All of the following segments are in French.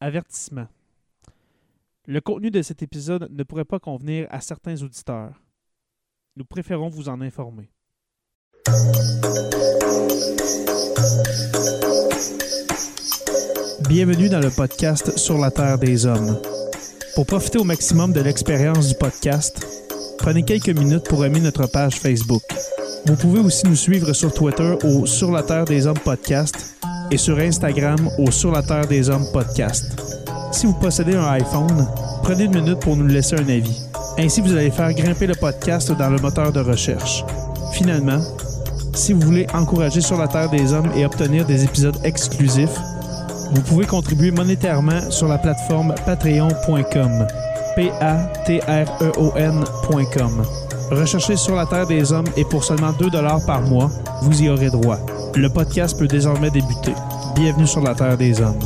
Avertissement. Le contenu de cet épisode ne pourrait pas convenir à certains auditeurs. Nous préférons vous en informer. Bienvenue dans le podcast Sur la Terre des Hommes. Pour profiter au maximum de l'expérience du podcast, prenez quelques minutes pour aimer notre page Facebook. Vous pouvez aussi nous suivre sur Twitter au Sur la Terre des Hommes podcast et sur Instagram au Sur la Terre des Hommes podcast. Si vous possédez un iPhone, prenez une minute pour nous laisser un avis. Ainsi, vous allez faire grimper le podcast dans le moteur de recherche. Finalement, si vous voulez encourager Sur la Terre des Hommes et obtenir des épisodes exclusifs, vous pouvez contribuer monétairement sur la plateforme patreon.com. P-A-T-R-E-O-N.com. Recherchez sur la Terre des Hommes et pour seulement 2 par mois, vous y aurez droit. Le podcast peut désormais débuter. Bienvenue sur la Terre des Hommes.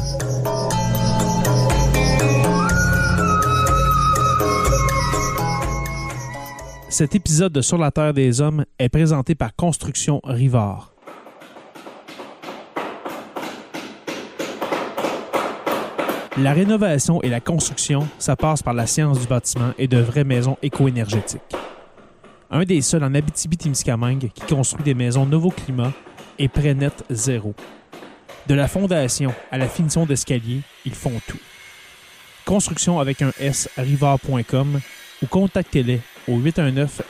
Cet épisode de Sur la Terre des Hommes est présenté par Construction Rivard. La rénovation et la construction, ça passe par la science du bâtiment et de vraies maisons éco-énergétiques. Un des seuls en Abitibi-Témiscamingue qui construit des maisons Novo Climat et Prénet Zéro. De la fondation à la finition d'escalier, ils font tout. Construction avec un S rivard.com ou contactez-les au 819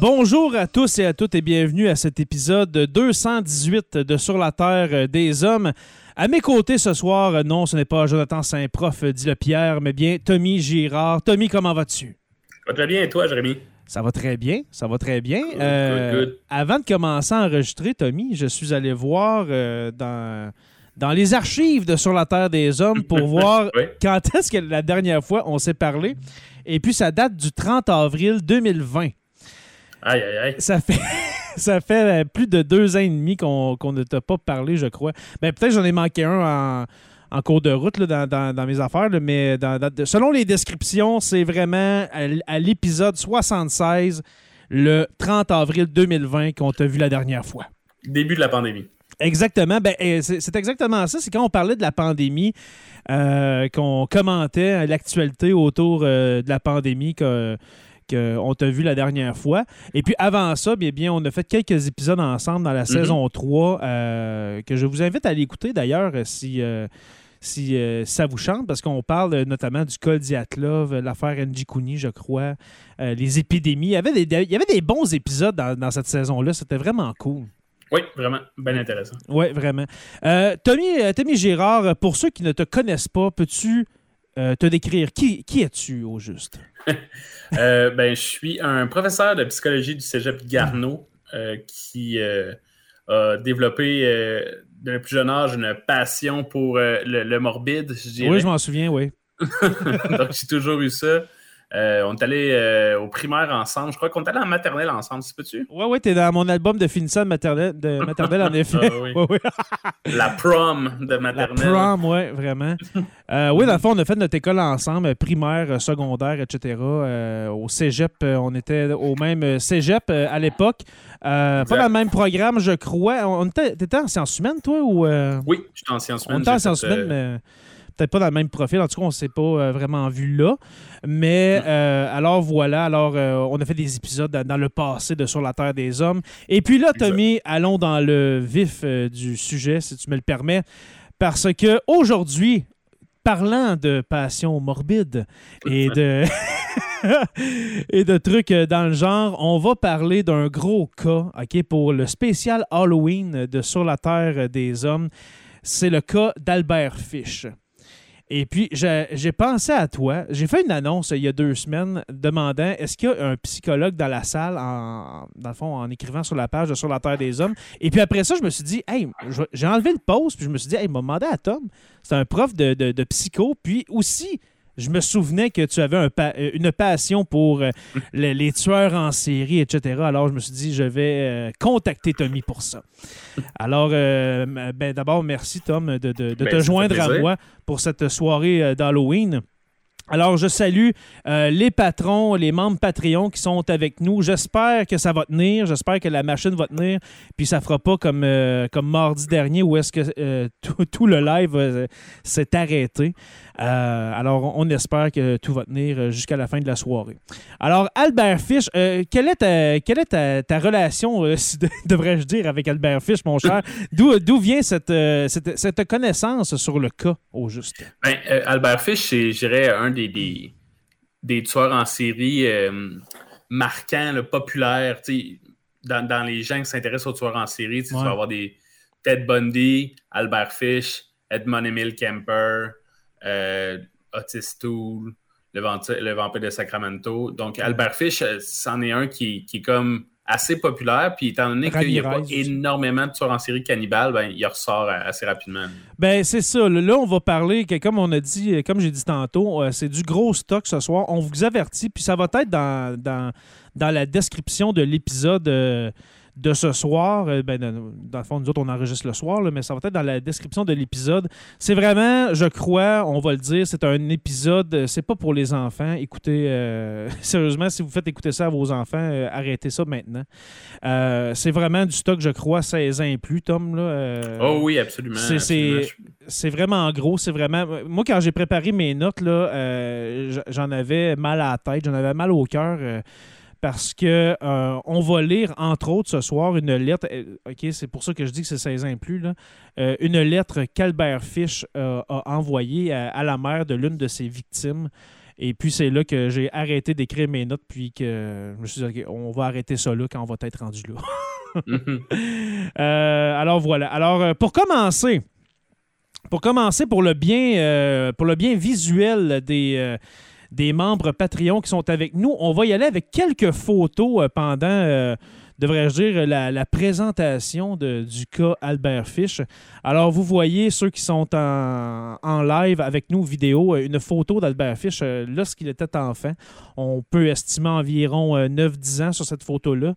Bonjour à tous et à toutes et bienvenue à cet épisode 218 de Sur la Terre des Hommes. À mes côtés ce soir, non, ce n'est pas Jonathan Saint-Prof, dit le Pierre, mais bien Tommy Girard. Tommy, comment vas-tu? Ça va très bien, et toi, Jérémy? Ça va très bien, ça va très bien. Good, Euh, good, good. Avant de commencer à enregistrer, Tommy, je suis allé voir euh, dans, dans les archives de Sur la Terre des Hommes pour voir Oui. quand est-ce que la dernière fois on s'est parlé. Et puis ça date du 30 avril 2020. Aïe, aïe, aïe. Ça fait, ça fait euh, plus de deux ans et demi qu'on qu'on ne t'a pas parlé, je crois. Ben, Peut-être que j'en ai manqué un en, en cours de route là, dans, dans- dans mes affaires, là, mais dans- selon les descriptions, c'est vraiment à, l'épisode 76, le 30 avril 2020, qu'on t'a vu la dernière fois. Début de la pandémie. Exactement. Ben, c'est c'est exactement ça. C'est quand on parlait de la pandémie, euh, qu'on commentait l'actualité autour euh, de la pandémie que qu'on t'a vu la dernière fois. Et puis avant ça, bien, bien, on a fait quelques épisodes ensemble dans la saison 3 euh, que je vous invite à aller écouter d'ailleurs euh, si, euh, si euh, ça vous chante, parce qu'on parle euh, notamment du col Diatlov, euh, l'affaire NG Kuni, je crois, euh, les épidémies. Il y avait des, il y avait des bons épisodes dans, dans cette saison-là. C'était vraiment cool. Oui, vraiment, bien intéressant. Oui, vraiment. Euh, Tommy, euh, Tommy Girard, euh, pour ceux qui ne te connaissent pas, peux-tu euh, te décrire qui, qui es-tu au juste? Euh, ben, je suis un professeur de psychologie du cégep Garneau euh, qui a développé euh, d'un plus jeune âge une passion pour le, le morbide, je dirais. Oui, je m'en souviens, oui. Donc, j'ai toujours eu ça. Euh, on est allé euh, au primaire ensemble. Je crois qu'on est allé en maternelle ensemble, si peux-tu? Oui, oui, t'es dans mon album de finissant de maternelle, de maternelle en effet. Ah oui. La prom de La maternelle. prom, oui, vraiment. Euh, oui, dans le fond, on a fait notre école ensemble, primaire, secondaire, etc. Au cégep, on était au même cégep à l'époque. Pas dans le même programme, je crois. On était, t'étais en sciences humaines, toi, ou... Oui, je suis en sciences On humaines. était en sciences humaines, mais peut-être pas dans le même profil. En tout cas, on ne s'est pas euh, vraiment vu là. Mais euh, alors voilà, alors euh, on a fait des épisodes dans, dans le passé de Sur la Terre des Hommes. Et puis là. Tommy, allons dans le vif du sujet, si tu me le permets. Parce que aujourd'hui, parlant de passion morbide et de, et de trucs dans le genre, on va parler d'un gros cas ok, pour le spécial Halloween de Sur la Terre des Hommes. C'est le cas d'Albert Fish. Et puis, j'ai pensé à toi. J'ai fait une annonce il y a deux semaines demandant est-ce qu'il y a un psychologue dans la salle, en, dans le fond, en écrivant sur la page Sur la Terre des Hommes? Et puis après ça, je me suis dit, hey, j'ai enlevé le post, puis je me suis dit, hey, m'a demandé à Tom. C'est un prof de- de psycho. Puis aussi, je me souvenais que tu avais un pa- euh, une passion pour euh, le- les tueurs en série, etc. Alors, je me suis dit, je vais euh, contacter Tommy pour ça. Alors, euh, ben, d'abord, merci, Tom, de, de- de Ben, te joindre à moi pour cette soirée d'Halloween. Alors, je salue euh, les patrons, les membres Patreon qui sont avec nous. J'espère que ça va tenir. J'espère que la machine va tenir. Puis ça fera pas comme, euh, mardi dernier où est-ce que euh, tout, le live s'est arrêté. Alors, on espère que tout va tenir jusqu'à la fin de la soirée. Alors, Albert Fish, quelle est ta, relation, devrais-je dire, avec Albert Fish, mon cher? D'où vient cette, connaissance sur le cas, au juste? Ben, Albert Fish, c'est, je dirais, un des, des, des tueurs en série euh, marquants, là, populaires. Dans, dans les gens qui s'intéressent aux tueurs en série, tu vas avoir des Ted Bundy, Albert Fish, Edmund Emile Kemper, euh, Otis Toole, le vampire de Sacramento. Donc, Albert Fish, euh, c'en est un qui, qui est comme assez populaire. Puis, étant donné qu'il n'y a pas énormément de tueurs en série cannibales, ben, il ressort assez rapidement. Ben, c'est ça. Là, on va parler, que, comme on a dit, euh, comme j'ai dit tantôt, euh, c'est du gros stock ce soir. On vous avertit, puis ça va être dans, dans, dans la description de l'épisode. euh, de ce soir. Euh, ben, dans le fond, nous autres, on enregistre le soir, mais ça va être dans la description de l'épisode. C'est vraiment, je crois, on va le dire, c'est un épisode, euh, c'est pas pour les enfants. Écoutez, euh, sérieusement, si vous faites écouter ça à vos enfants, arrêtez ça maintenant. c'est vraiment du stock, je crois, 16 ans et plus, Tom. Là, oh oui, absolument. C'est vraiment gros, c'est vraiment... Moi, quand j'ai préparé mes notes, j'en avais mal à la tête, j'en avais mal au cœur parce que euh, on va lire, entre autres, ce soir, une lettre. Euh, OK, c'est pour ça que je dis que c'est 16 ans et plus. Là, euh, une lettre qu'Albert Fish a envoyée à, la mère de l'une de ses victimes. Et puis, c'est là que j'ai arrêté d'écrire mes notes, puis que je me suis dit, on va arrêter ça là quand on va être rendu là. Mhm. alors, voilà. Alors, pour commencer, pour commencer, pour le bien, pour le bien visuel des des membres Patreon qui sont avec nous. On va y aller avec quelques photos euh, pendant, euh, devrais-je dire, la, présentation du cas Albert Fish. Alors, vous voyez ceux qui sont en, live avec nous, vidéo, euh, une photo d'Albert Fish lorsqu'il était enfant. On peut estimer environ 9-10 ans sur cette photo-là.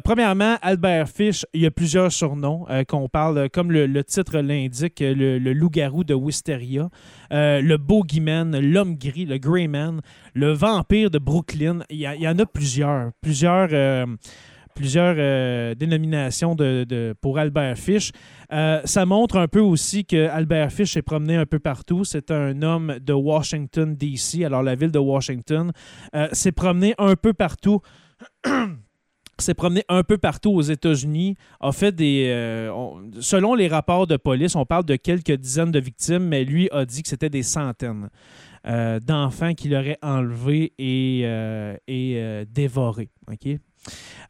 premièrement, Albert Fish, il y a plusieurs surnoms qu'on parle, comme le, titre l'indique, le loup-garou de Wisteria. Euh, le Bogeyman, l'homme gris, le Greyman, le vampire de Brooklyn. Il y, en a plusieurs. Plusieurs. Euh, plusieurs euh, dénominations de, pour Albert Fish. ça montre un peu aussi que Albert Fish s'est promené un peu partout. C'est un homme de Washington, D.C., alors la ville de Washington. s'est promené un peu partout. s'est promené un peu partout aux États-Unis, a fait des. Euh, selon les rapports de police, on parle de quelques dizaines de victimes, mais lui a dit que c'était des centaines euh, d'enfants qu'il aurait enlevés et, euh, et dévorés. OK?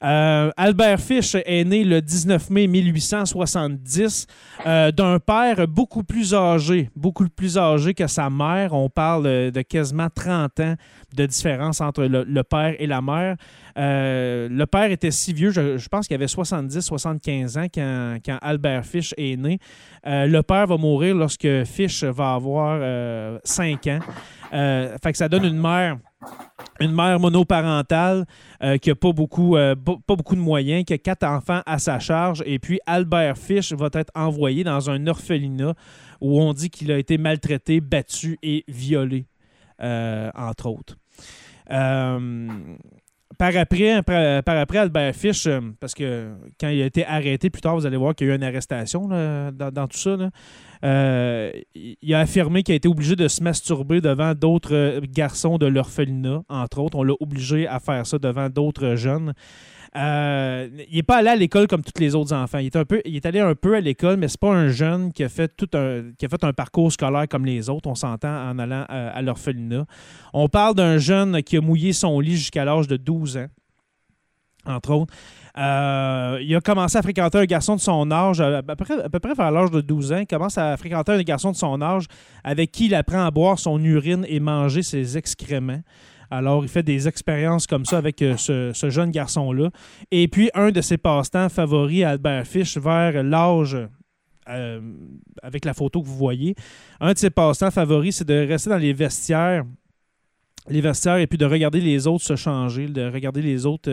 Euh, Albert Fish est né le 19 mai 1870 euh, d'un père beaucoup plus âgé, beaucoup plus âgé que sa mère. On parle de quasiment 30 ans de différence entre le, père et la mère. Euh, le père était si vieux, je, pense qu'il avait 70-75 ans quand, Albert Fish est né. le père va mourir lorsque Fish va avoir 5 ans. ça donne une mère une mère monoparentale euh, qui n'a pas beaucoup, euh, pas beaucoup de moyens, qui a quatre enfants à sa charge. Et puis Albert Fish va être envoyé dans un orphelinat où on dit qu'il a été maltraité, battu et violé, euh, entre autres. par après, par, après, Albert Fish, parce que quand il a été arrêté plus tard, vous allez voir qu'il y a eu une arrestation dans, tout ça. Euh, il a affirmé qu'il a été obligé de se masturber devant d'autres euh, garçons de l'orphelinat, entre autres. On l'a obligé à faire ça devant d'autres jeunes. Euh, il n'est pas allé à l'école comme tous les autres enfants. Il est, allé un peu à l'école, mais c'est pas un jeune qui a, fait tout un, qui a fait un parcours scolaire comme les autres, on s'entend, en allant à l'orphelinat. On parle d'un jeune qui a mouillé son lit jusqu'à l'âge de 12 ans, entre autres. Euh, il a commencé à fréquenter un garçon de son âge, à peu près, à vers l'âge de 12 ans. Il commence à fréquenter un garçon de son âge avec qui il apprend à boire son urine et manger ses excréments. Alors, il fait des expériences comme ça avec euh, ce, jeune garçon-là. Et puis, un de ses passe-temps favoris, Albert Fish, vers l'âge euh, avec la photo que vous voyez. Un de ses passe-temps favoris, c'est de rester dans les vestiaires, les vestiaires, et puis de regarder les autres se changer, de regarder les autres,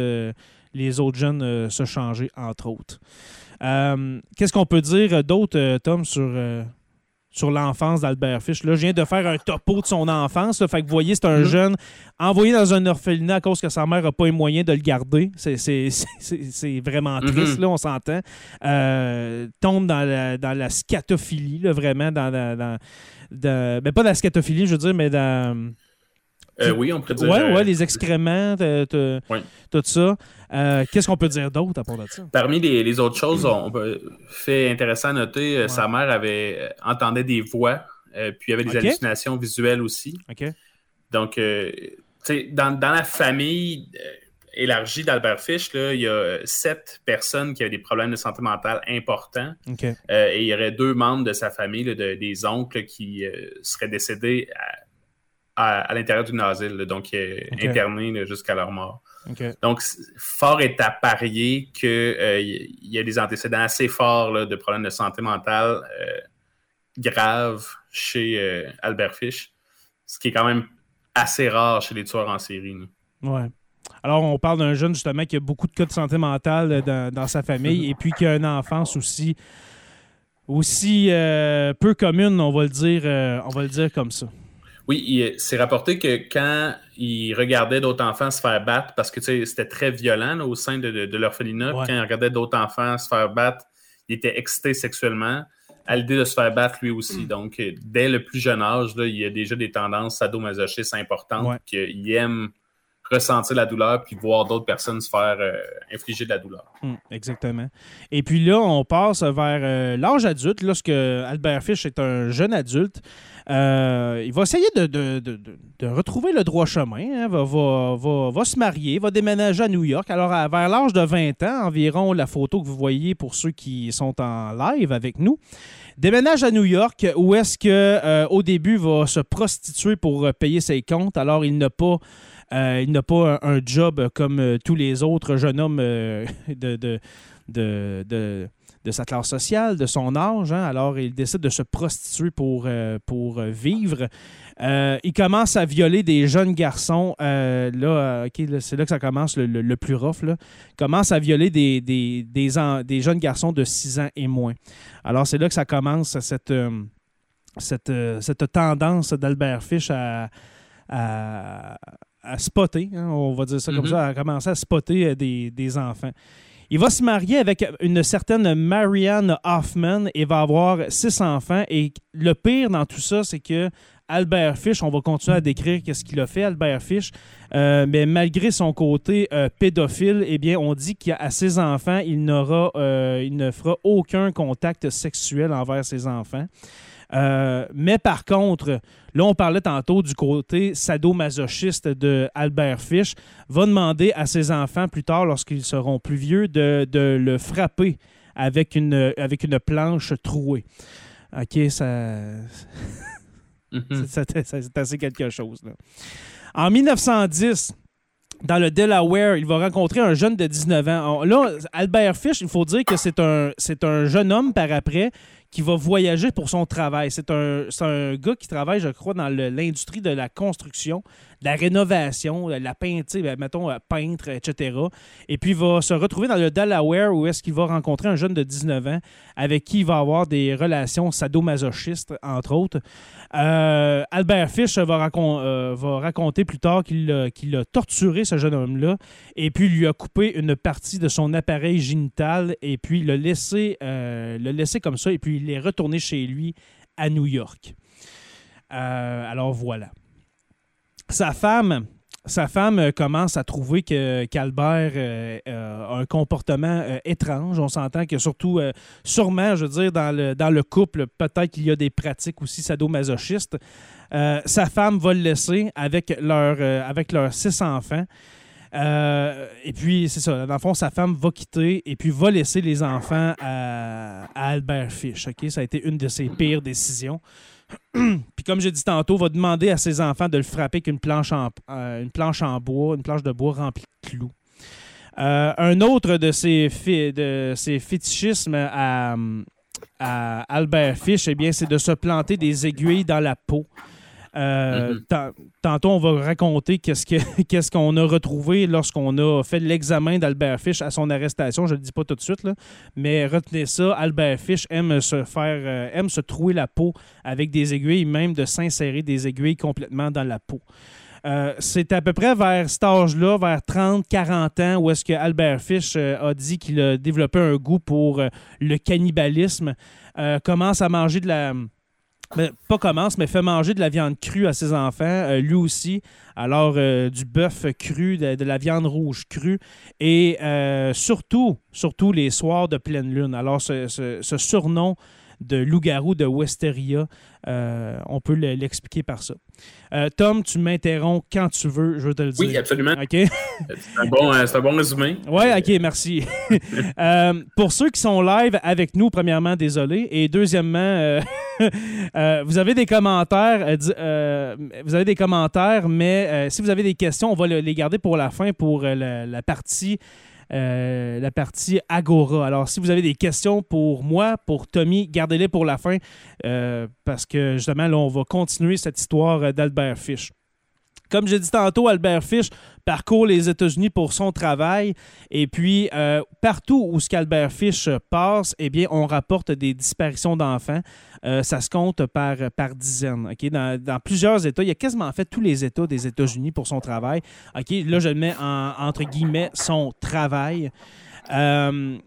les autres jeunes euh, se changer, entre autres. Euh, qu'est-ce qu'on peut dire d'autre, euh, Tom, sur, sur l'enfance d'Albert Fish? Là, je viens de faire un topo de son enfance. fait que vous voyez, c'est un mm-hmm. jeune envoyé dans un orphelinat à cause que sa mère n'a pas les moyens de le garder. C'est vraiment mm-hmm. triste, là, on s'entend. tombe dans la, dans la scatophilie, là, vraiment, dans, dans, ben, pas dans la scatophilie, je veux dire, mais dans euh, oui, on pourrait dire. Oui, ouais, euh, les excréments, tout ça. Euh, qu'est-ce qu'on peut dire d'autre à part de ça? Parmi les, autres choses, on peut, fait intéressant à noter, sa mère avait entendait des voix, puis il y avait des hallucinations visuelles aussi. OK. Donc, dans, dans la famille élargie d'Albert Fish, là, il y a sept personnes qui avaient des problèmes de santé mentale importants. et il y aurait deux membres de sa famille, des oncles, qui seraient décédés à à, l'intérieur d'une asile, donc interné jusqu'à leur mort. Donc, fort est à parier qu'il euh, y a des antécédents assez forts de problèmes de santé mentale euh, graves chez euh, Albert Fish, ce qui est quand même assez rare chez les tueurs en série. Ouais. alors, on parle d'un jeune, justement, qui a beaucoup de cas de santé mentale euh, dans, dans sa famille et puis qui a une enfance aussi, aussi euh, peu commune, on va le dire, euh, on va le dire comme ça. Oui, c'est rapporté que quand il regardait d'autres enfants se faire battre, parce que c'était très violent là, au sein de, de, l'orphelinat, Ouais. quand il regardait d'autres enfants se faire battre, il était excité sexuellement à l'idée de se faire battre lui aussi. Donc, euh, dès le plus jeune âge, là, il y a déjà des tendances sadomasochistes importantes, Ouais. qu'il aime ressentir la douleur puis voir d'autres personnes se faire euh, infliger de la douleur. Hum, exactement. Et puis là, on passe vers euh, l'âge adulte, lorsque Albert Fish est un jeune adulte. Euh, il va essayer de, de- de- de- retrouver le droit chemin, hein, va, va- va- va se marier, va déménager à New York. Alors, à- vers l'âge de 20 ans, environ la photo que vous voyez pour ceux qui sont en live avec nous, déménage à New York où est-ce que euh, au début va se prostituer pour euh, payer ses comptes. Alors, il n'a pas il n'a pas un, un job comme tous les autres jeunes hommes de, de, de, de- sa classe sociale, de son âge. hein. Alors, il décide de se prostituer pour, euh, pour euh, vivre. Euh, il commence à violer des jeunes garçons. euh, là, c'est là que ça commence le, le- le plus rough. Là. Il commence à violer des, des, des, en- des jeunes garçons de 6 ans et moins. Alors, c'est là que ça commence cette, cette, cette tendance d'Albert Fish à, à, à spotter, hein, on va dire ça comme Mhm. ça, à commencer à spotter des, des enfants. Il va se marier avec une certaine Marianne Hoffman et va avoir six enfants. Et le pire dans tout ça, c'est que Albert Fish, on va continuer à décrire qu'est-ce qu'il a fait, Albert Fish, euh, mais malgré son côté euh, pédophile, eh bien, on dit qu'à ses enfants, il euh, il ne fera aucun contact sexuel envers ses enfants. Euh, mais par contre, là, on parlait tantôt du côté sadomasochiste de Albert Fish, va demander à ses enfants plus tard, lorsqu'ils seront plus vieux, de, de le frapper avec une, avec une planche trouée. OK, ça. Mhm. C'est- assez quelque chose. là. En 1910, dans le Delaware, il va rencontrer un jeune de 19 ans. Là, Albert Fish, il faut dire que c'est un, c'est un jeune homme par après qui va voyager pour son travail. C'est un, un gars qui travaille, je crois, dans l'industrie de la construction, la rénovation, la peinture, ben, mettons, euh, peintre, etc. Et puis, il va se retrouver dans le Delaware où est-ce qu'il va rencontrer un jeune de 19 ans avec qui il va avoir des relations sadomasochistes, entre autres. Euh, Albert Fish va, racon- euh, va raconter plus tard qu'il a, torturé ce jeune homme-là et puis lui a coupé une partie de son appareil génital et puis l'a laissé, euh, l'a laissé comme ça et puis il est retourné chez lui à New York. Euh, alors voilà. Sa femme, sa femme euh, commence à trouver qu'Albert euh, euh, a un comportement étrange. On s'entend que surtout, sûrement, je veux dire, dans le, dans le couple, peut-être qu'il y a des pratiques aussi sadomasochistes. Sa femme va le laisser avec, avec leurs six enfants. Et puis, c'est ça. Dans le fond, sa femme va quitter et puis va laisser les enfants à, Albert Fish. Ça a été une de ses pires décisions. puis, comme j'ai dit tantôt, va demander à ses enfants de le frapper avec une planche en, euh, une planche en bois, une planche de bois remplie de clous. Euh, un autre de ses, fétichismes à, à Albert Fish, eh bien, c'est de se planter des aiguilles dans la peau. Euh, Mhm. tan- Tantôt, on va raconter qu'est-ce que- qu'est-ce qu'on a retrouvé lorsqu'on a fait l'examen d'Albert Fish à son arrestation. Je ne le dis pas tout de suite, là, mais retenez ça. Albert Fish aime se faire, euh, aime se trouer la peau avec des aiguilles, même de s'insérer des aiguilles complètement dans la peau. Euh, c'est à peu près vers cet âge-là, vers 30-40 ans, où est-ce que Albert Fish euh, a dit qu'il a développé un goût pour euh, le cannibalisme, commence à manger de la... ben, pas commence, mais fait manger de la viande crue à ses enfants, euh, lui aussi. Alors, euh, du bœuf cru, de, la viande rouge crue, et euh, surtout, surtout les soirs de pleine lune. Alors, ce, surnom de loup-garou de Westeria, on peut le- l'expliquer par ça. Euh, Tom, tu m'interromps quand tu veux, je veux te le dire. Oui, absolument. C'est un, bon, euh, un bon résumé. Oui, OK, merci. Euh, pour ceux qui sont live avec nous, premièrement, désolé. Et deuxièmement, vous avez des commentaires. vous avez des commentaires, mais si vous avez des questions, on va le- les garder pour la fin, pour la, la partie. Euh, la partie Agora. Alors, si vous avez des questions pour moi, pour Tommy, gardez-les pour la fin, euh, parce que justement, là, on va continuer cette histoire euh, d'Albert Fish. Comme j'ai dit tantôt, Albert Fish parcourt les États-Unis pour son travail. Et puis, euh, partout où ce qu'Albert Fish passe, eh bien, on rapporte des disparitions d'enfants. Euh, ça se compte par, par dizaines. Dans, plusieurs États, il a quasiment fait tous les États des États-Unis pour son travail. Là, je le mets en, entre guillemets son travail. Euh,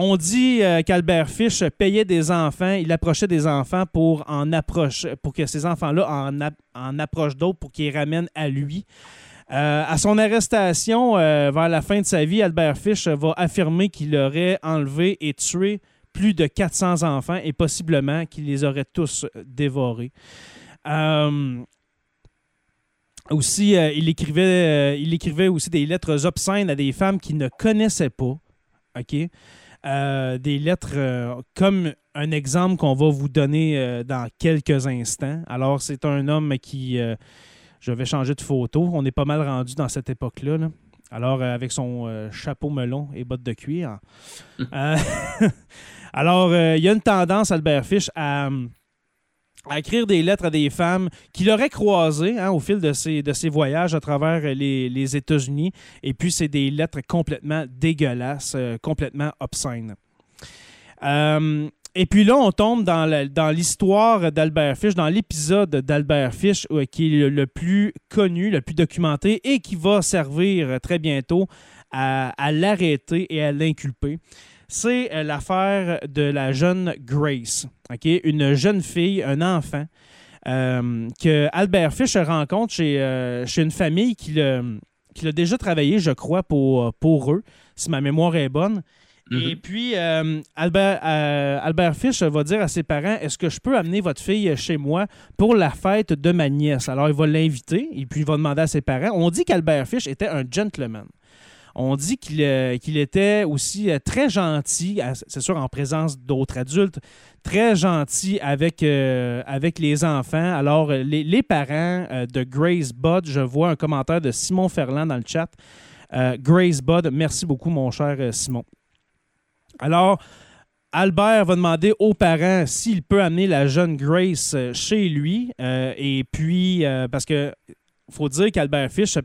on dit euh, qu'Albert Fish payait des enfants, il approchait des enfants pour en approcher, pour que ces enfants-là en, ap- en approchent d'autres pour qu'ils ramènent à lui. Euh, à son arrestation, euh, vers la fin de sa vie, Albert Fish va affirmer qu'il aurait enlevé et tué plus de 400 enfants et possiblement qu'il les aurait tous dévorés. Aussi, il, écrivait, il écrivait aussi des lettres obscènes à des femmes qu'il ne connaissait pas. OK? Euh, des lettres euh, comme un exemple qu'on va vous donner euh, dans quelques instants. Alors, c'est un homme qui. je vais changer de photo. On est pas mal rendu dans cette époque-là. là. Alors, avec son chapeau melon et bottes de cuir. Euh, alors, il y a une tendance, Albert Fish, à, à écrire des lettres à des femmes qu'il aurait croisées hein, au fil de ses, de ses voyages à travers les, les États-Unis. Et puis, c'est des lettres complètement dégueulasses, euh, complètement obscènes. Euh, et puis là, on tombe dans dans l'histoire d'Albert Fish, dans l'épisode d'Albert Fish euh, qui est le, plus connu, le plus documenté et qui va servir euh, très bientôt à l'arrêter et à l'inculper. C'est euh, l'affaire de la jeune Grace, ok, une jeune fille, un enfant, euh, que Albert Fish rencontre chez, euh, chez une famille qui l'a qui l'a déjà travaillé, je crois, pour, pour eux, si ma mémoire est bonne. Et puis, euh, Albert, euh, Albert Fish va dire à ses parents Est-ce que je peux amener votre fille chez moi pour la fête de ma nièce Alors, il va l'inviter et puis il va demander à ses parents. On dit qu'Albert Fish était un gentleman. On dit qu'il euh, était aussi euh, très gentil, c'est sûr en présence d'autres adultes, très gentil avec, euh, les enfants. Alors, les, parents de Grace Budd, je vois un commentaire de Simon Ferland dans le chat. Grace Budd, merci beaucoup, mon cher Simon. Alors, Albert va demander aux parents s'il peut amener la jeune Grace chez lui. et puis, parce que faut dire qu'Albert Fish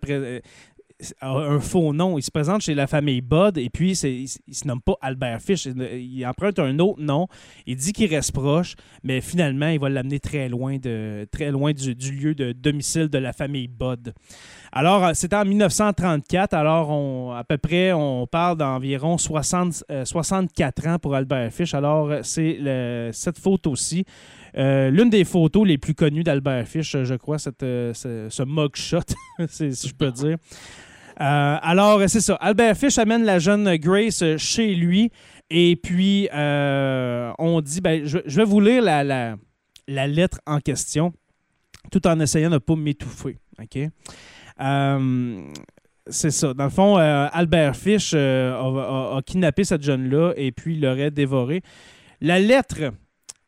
euh, un faux nom. Il se présente chez la famille Bud et puis il, il se nomme pas Albert Fish. Il, il emprunte un autre nom. Il dit qu'il reste proche, mais finalement, il va l'amener très loin, de, très loin du, lieu de domicile de la famille Bud. Alors, euh, c'était en 1934. Alors, à peu près, on parle d'environ 60, euh, 64 ans pour Albert Fish. Alors, euh, c'est cette photo-ci. Euh, L'une des photos les plus connues d'Albert Fish, je crois, cette, euh, ce, ce mugshot, si je peux dire. Euh, alors, c'est ça. Albert Fish amène la jeune Grace chez lui. Et puis, euh, on dit, ben, je, vais vous lire la, lettre en question, tout en essayant de ne pas m'étouffer. OK? Euh, c'est ça. Dans le fond, euh, Albert Fish euh, a, a- a kidnappé cette jeune-là et puis l'aurait dévorée. La lettre,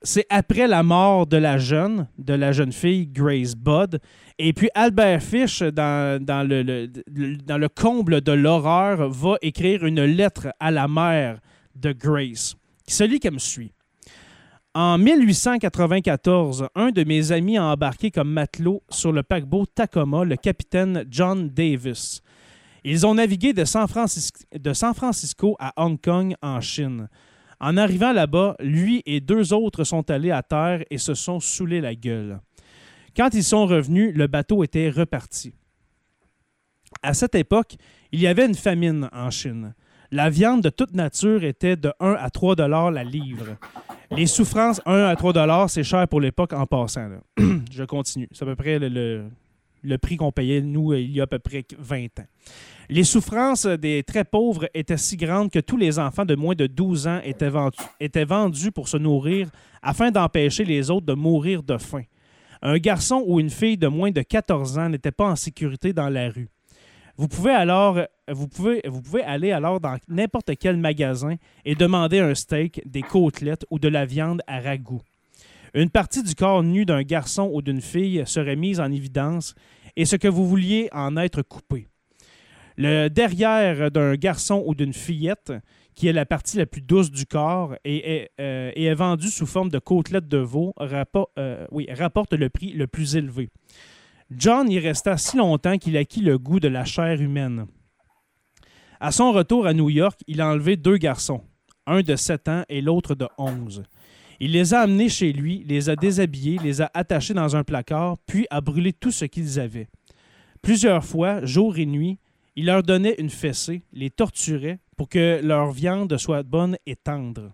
c'est après la mort de la jeune, de la jeune fille Grace Budd. Et puis Albert Fish, dans, le, comble de l'horreur, va écrire une lettre à la mère de Grace, qui se lit comme suit. En 1894, un de mes amis a embarqué comme matelot sur le paquebot Tacoma, le capitaine John Davis. Ils ont navigué de San Francisco à Hong Kong, en Chine. En arrivant là-bas, lui et deux autres sont allés à terre et se sont saoulés la gueule. Quand ils sont revenus, le bateau était reparti. À cette époque, il y avait une famine en Chine. La viande de toute nature était de 1 à 3 dollars la livre. Les souffrances, 1 à 3 dollars, c'est cher pour l'époque en passant. Je continue. C'est à peu près le, le- prix qu'on payait, nous, il y a à peu près 20 ans. Les souffrances des très pauvres étaient si grandes que tous les enfants de moins de 12 ans étaient vendus pour se nourrir afin d'empêcher les autres de mourir de faim. Un garçon ou une fille de moins de 14 ans n'était pas en sécurité dans la rue. Vous pouvez alors, aller alors dans n'importe quel magasin et demander un steak, des côtelettes ou de la viande à ragoût. Une partie du corps nu d'un garçon ou d'une fille serait mise en évidence et ce que vous vouliez en être coupé. Le derrière d'un garçon ou d'une fillette, qui est la partie la plus douce du corps et est, euh, vendue sous forme de côtelettes de veau, euh, rapporte le prix le plus élevé. John y resta si longtemps qu'il acquit le goût de la chair humaine. À son retour à New York, il a enlevé deux garçons, un de 7 ans et l'autre de 11. Il les a amenés chez lui, les a déshabillés, les a attachés dans un placard, puis a brûlé tout ce qu'ils avaient. Plusieurs fois, jour et nuit, il leur donnait une fessée, les torturait pour que leur viande soit bonne et tendre.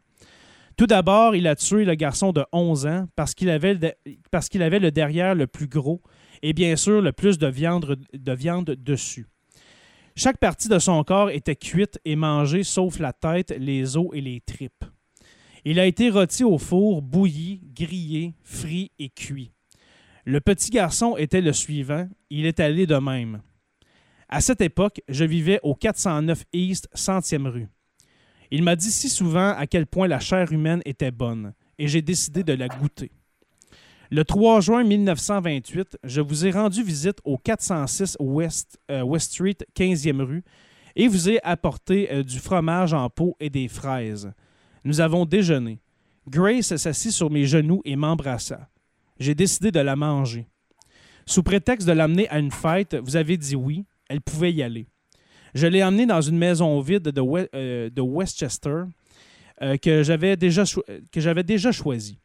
Tout d'abord, il a tué le garçon de 11 ans parce qu'il avait, le- derrière le plus gros et bien sûr le plus de viande, de viande dessus. Chaque partie de son corps était cuite et mangée sauf la tête, les os et les tripes. Il a été rôti au four, bouilli, grillé, frit et cuit. Le petit garçon était le suivant, il est allé de même. À cette époque, je vivais au 409 East 100e rue. Il m'a dit si souvent à quel point la chair humaine était bonne, et j'ai décidé de la goûter. Le 3 juin 1928, je vous ai rendu visite au 406 West, euh, West Street, 15e rue, et vous ai apporté euh, du fromage en pot et des fraises. Nous avons déjeuné. Grace s'assit sur mes genoux et m'embrassa. J'ai décidé de la manger. Sous prétexte de l'amener à une fête, vous avez dit oui, elle pouvait y aller. Je l'ai emmenée dans une maison vide de, euh, Westchester euh, que j'avais déjà, déjà choisie.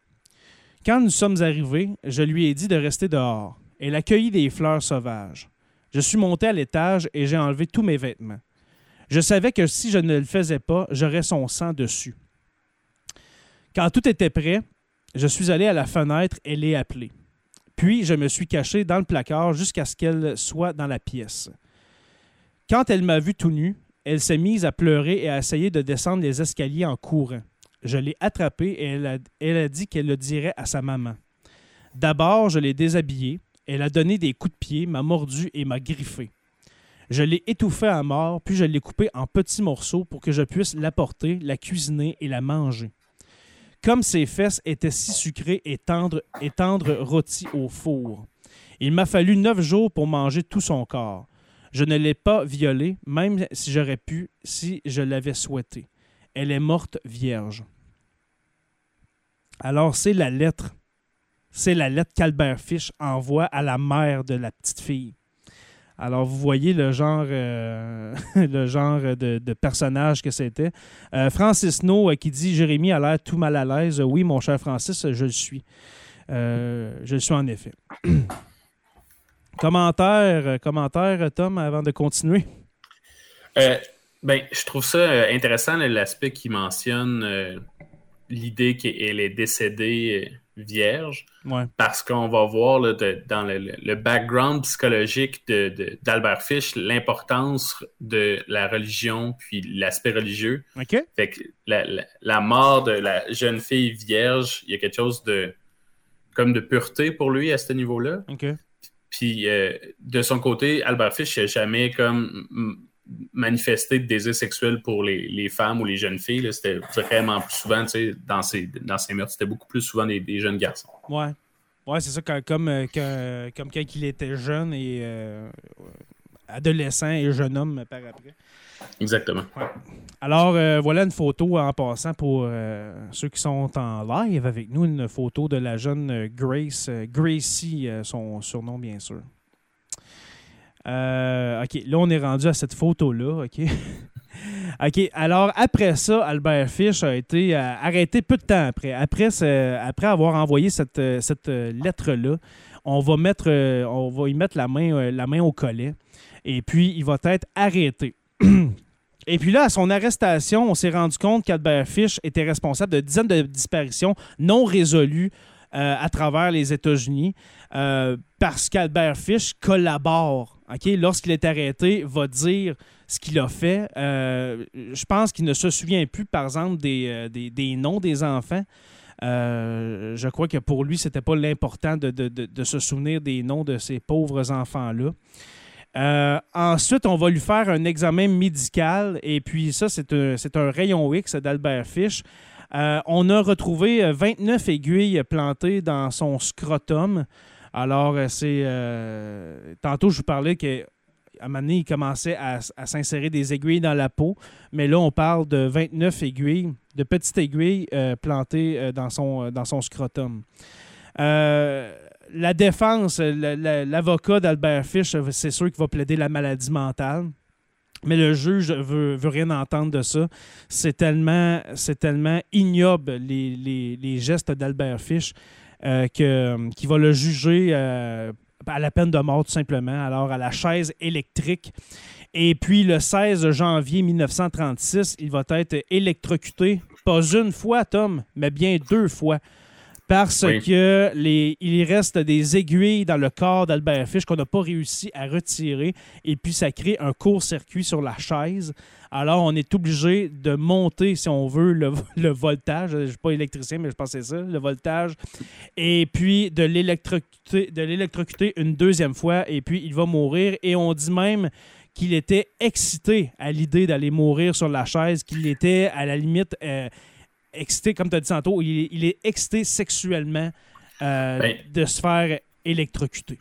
Quand nous sommes arrivés, je lui ai dit de rester dehors. Elle accueillit des fleurs sauvages. Je suis monté à l'étage et j'ai enlevé tous mes vêtements. Je savais que si je ne le faisais pas, j'aurais son sang dessus. Quand tout était prêt, je suis allé à la fenêtre et l'ai appelée. Puis je me suis caché dans le placard jusqu'à ce qu'elle soit dans la pièce. Quand elle m'a vu tout nu, elle s'est mise à pleurer et à essayer de descendre les escaliers en courant. Je l'ai attrapée et elle a, dit qu'elle le dirait à sa maman. D'abord, je l'ai déshabillée. Elle a donné des coups de pied, m'a mordu et m'a griffé. Je l'ai étouffée à mort, puis je l'ai coupée en petits morceaux pour que je puisse l'apporter, la cuisiner et la manger. Comme ses fesses étaient si sucrées et tendres, et tendres rôties au four. Il m'a fallu neuf jours pour manger tout son corps. Je ne l'ai pas violée, même si j'aurais pu, si je l'avais souhaité. Elle est morte vierge. Alors, c'est la lettre. C'est la lettre qu'Albert Fish envoie à la mère de la petite fille. Alors, vous voyez le genre, euh, le genre de, personnage que c'était. Euh, Francis No euh, qui dit Jérémy a l'air tout mal à l'aise. Oui, mon cher Francis, je le suis. Je le suis en effet. commentaire, euh, commentaire, Tom, avant de continuer? Euh, ben, je trouve ça euh, intéressant l'aspect qui mentionne euh, l'idée qu'elle est décédée vierge, Ouais. parce qu'on va voir là, de- dans le, background psychologique de- de- d'Albert Fish l'importance de la religion puis l'aspect religieux. Fait que la, la- la mort de la jeune fille vierge, il y a quelque chose de comme de pureté pour lui à ce niveau-là. OK. Puis euh, de son côté, Albert Fish n'a jamais comme manifesté de désir sexuel pour les, femmes ou les jeunes filles. C'était vraiment plus souvent, tu sais, dans ses, dans meurtres, c'était beaucoup plus souvent des, jeunes garçons. Ouais. Ouais, c'est ça, quand- comme, euh, comme quand il était jeune et euh, adolescent et jeune homme par après. Exactement. Alors, euh, voilà une photo en passant pour euh, ceux qui sont en live avec nous, une photo de la jeune euh, Grace, Gracie, son surnom bien sûr. OK, là, on est rendu à cette photo-là, OK? OK, alors après ça, Albert Fish a été arrêté peu de temps après. Après, après avoir envoyé cette, cette lettre-là, on va mettre, on va y mettre la main, la main au collet et puis il va être arrêté. Et puis là, à son arrestation, on s'est rendu compte qu'Albert Fish était responsable de dizaines de disparitions non résolues euh, à travers les États-Unis euh, parce qu'Albert Fish collabore. Lorsqu'il est arrêté, va dire ce qu'il a fait. Euh, je pense qu'il ne se souvient plus, par exemple, des, des- noms des enfants. Je crois que pour lui, c'était pas l'important de, de- de- de se souvenir des noms de ces pauvres enfants-là. Euh, ensuite, on va lui faire un examen médical et puis ça, c'est un, rayon X d'Albert Fish. Euh, on a retrouvé euh, 29 aiguilles plantées dans son scrotum. Alors, euh, c'est. euh, tantôt, je vous parlais que. À un moment donné, il commençait à, s'insérer des aiguilles dans la peau, mais là, on parle de 29 aiguilles, de petites aiguilles euh, plantées euh, dans, son, euh, dans son scrotum. La défense, la- la- l'avocat d'Albert Fish, c'est sûr qu'il va plaider la maladie mentale. Mais le juge veut, veut rien entendre de ça. C'est tellement, ignoble les, gestes d'Albert Fish euh, que, qu'il va le juger euh, à la peine de mort tout simplement. Alors à la chaise électrique. Et puis le 16 janvier 1936, il va être électrocuté, pas une fois, Tom, mais bien deux fois. Parce Oui. que les, il reste des aiguilles dans le corps d'Albert Fish qu'on n'a pas réussi à retirer. Et puis, ça crée un court-circuit sur la chaise. Alors, on est obligé de monter, si on veut, le, le voltage. Je ne suis pas électricien, mais je c'est ça, le voltage. Et puis, de l'électrocuter, de l'électrocuter une deuxième fois. Et puis, il va mourir. Et on dit même qu'il était excité à l'idée d'aller mourir sur la chaise, qu'il était à la limite euh, excité, comme tu as dit tantôt, il est, il est excité sexuellement euh, Ben. de se faire électrocuter.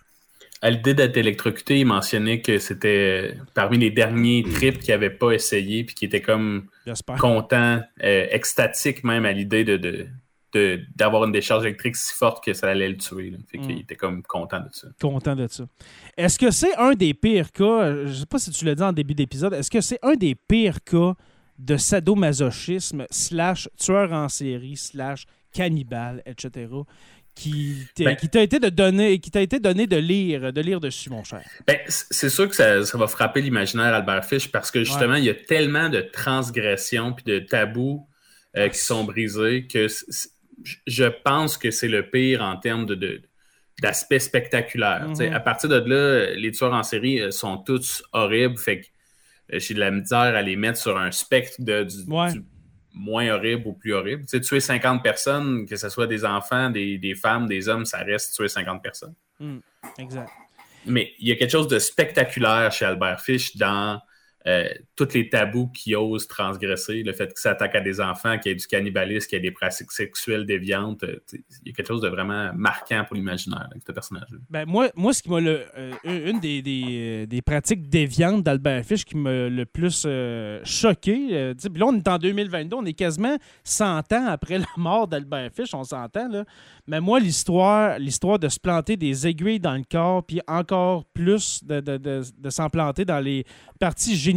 À l'idée d'être électrocuté, il mentionnait que c'était euh, parmi les derniers trips qu'il n'avait pas essayé, puis qu'il était comme content, euh, extatique même à l'idée de, de- d'avoir une décharge électrique si forte que ça allait le tuer. là. Fait qu'il Mm. était comme content de ça. Content de ça. Est-ce que c'est un des pires cas, je ne sais pas si tu l'as dit en début d'épisode, est-ce que c'est un des pires cas de sadomasochisme slash tueur en série slash cannibale, etc., qui t'a Ben- qui t'a été de donner, qui t'a été donné de lire, de lire dessus, mon cher. Ben, c'est sûr que ça, ça va frapper l'imaginaire Albert Fish parce que justement, il y a tellement de transgressions puis de tabous euh, qui sont brisés que je pense que c'est le pire en termes de, d'aspect spectaculaire. Mhm. À partir de là, les tueurs en série euh, sont tous horribles. Fait que j'ai de la misère à les mettre sur un spectre de, du, Ouais. du moins horrible au plus horrible. Tu sais, tuer 50 personnes, que ce soit des enfants, des, des femmes, des hommes, ça reste tuer 50 personnes. Exact. Mais il y a quelque chose de spectaculaire chez Albert Fish dans euh, tous les tabous qu'il ose transgresser, le fait qu'il s'attaque à des enfants, qu'il y ait du cannibalisme, qu'il y ait des pratiques sexuelles déviantes. euh, il y a quelque chose de vraiment marquant pour l'imaginaire avec ce personnage-là. Ben, moi, moi, ce qui m'a le, euh, une des, des, des pratiques déviantes d'Albert Fish qui m'a le plus choqué, puis là, on est en 2022, on est quasiment 100 ans après la mort d'Albert Fish, on s'entend, là. Mais moi, l'histoire l'histoire de se planter des aiguilles dans le corps, puis encore plus de, de, de, de s'en planter dans les parties génitales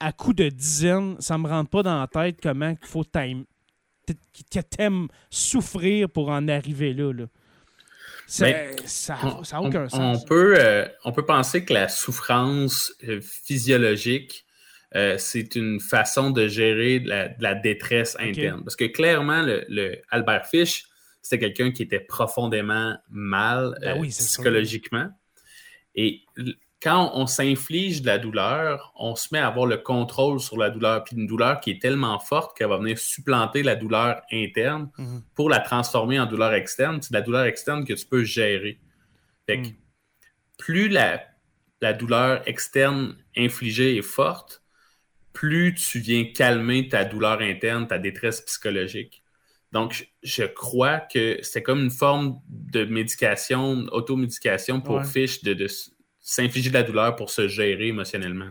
à coups de dizaines, ça me rentre pas dans la tête comment il faut t'aimer- que t'aimes souffrir pour en arriver là. là. Ça Mais ça On, ça a aucun on- sens. on peut, euh, on peut penser que la souffrance euh, physiologique, euh, c'est une façon de gérer de la, de la détresse interne. Parce que clairement, le, le Albert Fish, c'était quelqu'un qui était profondément mal Ben oui, psychologiquement. Et quand on, s'inflige de la douleur, on se met à avoir le contrôle sur la douleur. Puis une douleur qui est tellement forte qu'elle va venir supplanter la douleur interne Mhm. pour la transformer en douleur externe. C'est la douleur externe que tu peux gérer. Fait que Mm. plus la, la douleur externe infligée est forte, plus tu viens calmer ta douleur interne, ta détresse psychologique. Donc, je, crois que c'est comme une forme de médication, automédication pour Ouais. Fish de, de s'infliger de la douleur pour se gérer émotionnellement.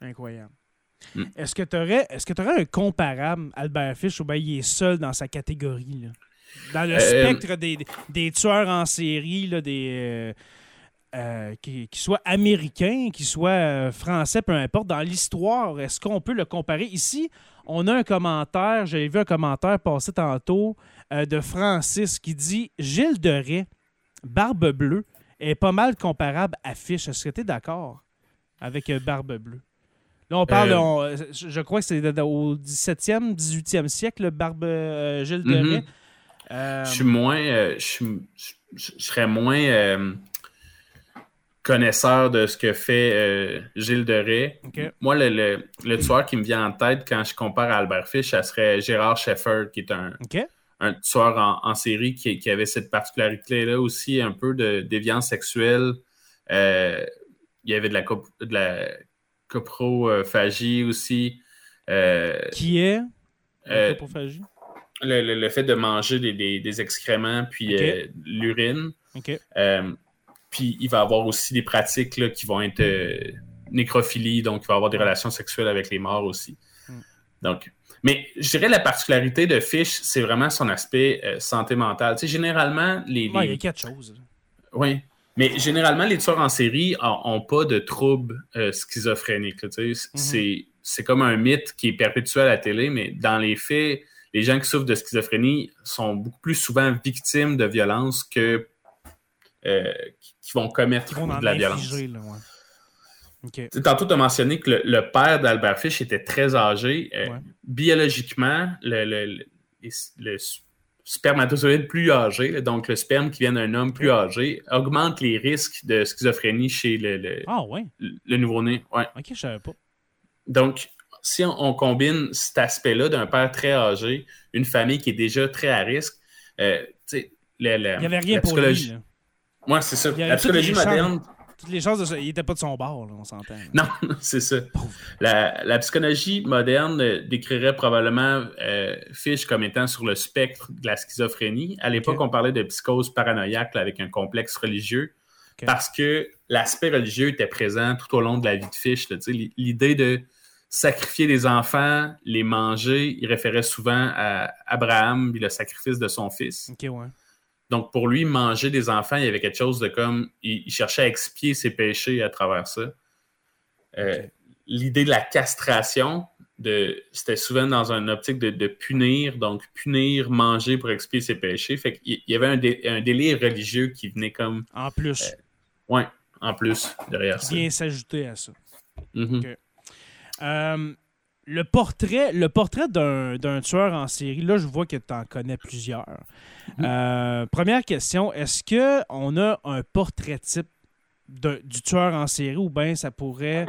Incroyable. Mm. Est-ce que tu aurais, est-ce que t'aurais un comparable, Albert Fish, ou bien il est seul dans sa catégorie? là? Dans le Euh, spectre des, des tueurs en série, là, des, euh, euh, qui, qui soient américains, qui soient français, peu importe, dans l'histoire, est-ce qu'on peut le comparer? Ici, on a un commentaire, j'avais vu un commentaire passer tantôt euh, de Francis qui dit Gilles de Rais, Barbe Bleue, est pas mal comparable à Fish. Est-ce que tu es d'accord avec euh, Barbe Bleue? Là, on parle, Euh, on- je crois que c'est de- de- au 17e, 18e siècle, Barbe euh, Gilles de Mhm. Rais. Euh, Je suis moins. euh, je, suis- je- je serais moins euh, connaisseur de ce que fait euh, Gilles de Rais. OK. Moi, le, le- le tueur qui me vient en tête quand je compare à Albert Fish, ça serait Gérard Sheffer, qui est un. Un tueur en, en série qui, qui avait cette particularité-là aussi, un peu de déviance sexuelle. Euh, il y avait de la, cop- de la coprophagie aussi. Euh, Qui est euh, la coprophagie? le, le- le fait de manger des, des- des excréments puis l'urine. Puis il va avoir aussi des pratiques là, qui vont être nécrophilie, donc il va avoir des relations sexuelles avec les morts aussi. Mm. Donc, mais je dirais la particularité de Fish, c'est vraiment son aspect euh, santé mentale. Tu sais, généralement, les. Ouais, il y a quelque chose. Oui. Mais généralement, les tueurs en série n'ont pas de troubles euh, schizophréniques. tu sais. C'est c'est comme un mythe qui est perpétué à la télé, mais dans les faits, les gens qui souffrent de schizophrénie sont beaucoup plus souvent victimes de violences que euh, qui vont commettre Qui vont en de la violence. là, ouais. Tantôt, tu as mentionné que le, le père d'Albert Fish était très âgé. Euh, Ouais. Biologiquement, le, le- le- le spermatozoïde plus âgé, donc le sperme qui vient d'un homme plus âgé, augmente les risques de schizophrénie chez le, Ah, ouais. le nouveau-né. Ouais. OK, je savais pas. Donc, si on, on combine cet aspect-là d'un père très âgé, une famille qui est déjà très à risque, euh, tu sais, la, la- Il n'y avait rien la pour lui. psychologie- là. Ouais, c'est ça. La psychologie moderne, Toutes les chances de ça. Il était pas de son bord, là, on s'entend. Non, c'est ça. La, la psychologie moderne euh, décrirait probablement euh, Fish comme étant sur le spectre de la schizophrénie. À l'époque, on parlait de psychose paranoïaque là, avec un complexe religieux parce que l'aspect religieux était présent tout au long de la vie de Fish. L'idée de sacrifier des enfants, les manger, il référait souvent à Abraham et le sacrifice de son fils. OK, ouais. Donc, pour lui, manger des enfants, il y avait quelque chose de comme. Il, il cherchait à expier ses péchés à travers ça. Euh. L'idée de la castration, de, c'était souvent dans une optique de, de punir, donc punir, manger pour expier ses péchés. Fait qu'il il y avait un, dé- un délire religieux qui venait comme. En plus, Ouais, en plus, derrière ça. bien s'ajouter à ça. Mhm. Ok. Euh, le portrait, le portrait d'un, tueur en série, là, je vois que tu en connais plusieurs. Euh, première question, est-ce qu'on a un portrait type de- du tueur en série ou bien ça pourrait.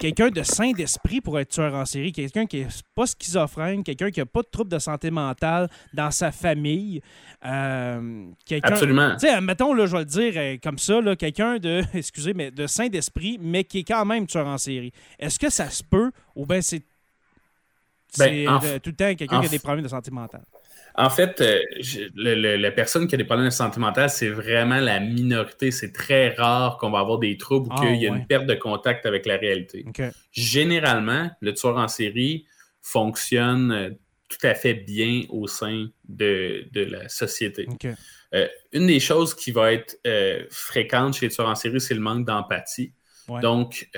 Quelqu'un de sain d'esprit pour être tueur en série, quelqu'un qui n'est pas schizophrène, quelqu'un qui n'a pas de trouble de santé mentale dans sa famille. euh, quelqu'un, Absolument. tu sais, mettons, là, je vais le dire euh, comme ça, là, quelqu'un de, excusez, mais de sain d'esprit, mais qui est quand même tueur en série. Est-ce que ça se peut ou bien c'est Ben, c'est, euh, tout le temps quelqu'un qui a des problèmes de santé mentale? En fait, euh, je- le- le- la personne qui a des problèmes de santé mentale, c'est vraiment la minorité. C'est très rare qu'on va avoir des troubles ou Ah, qu'il y a ouais. une perte de contact avec la réalité. Généralement, le tueur en série fonctionne euh, tout à fait bien au sein de, de la société. Euh, une des choses qui va être euh, fréquente chez les tueurs en série, c'est le manque d'empathie. Ouais. Donc,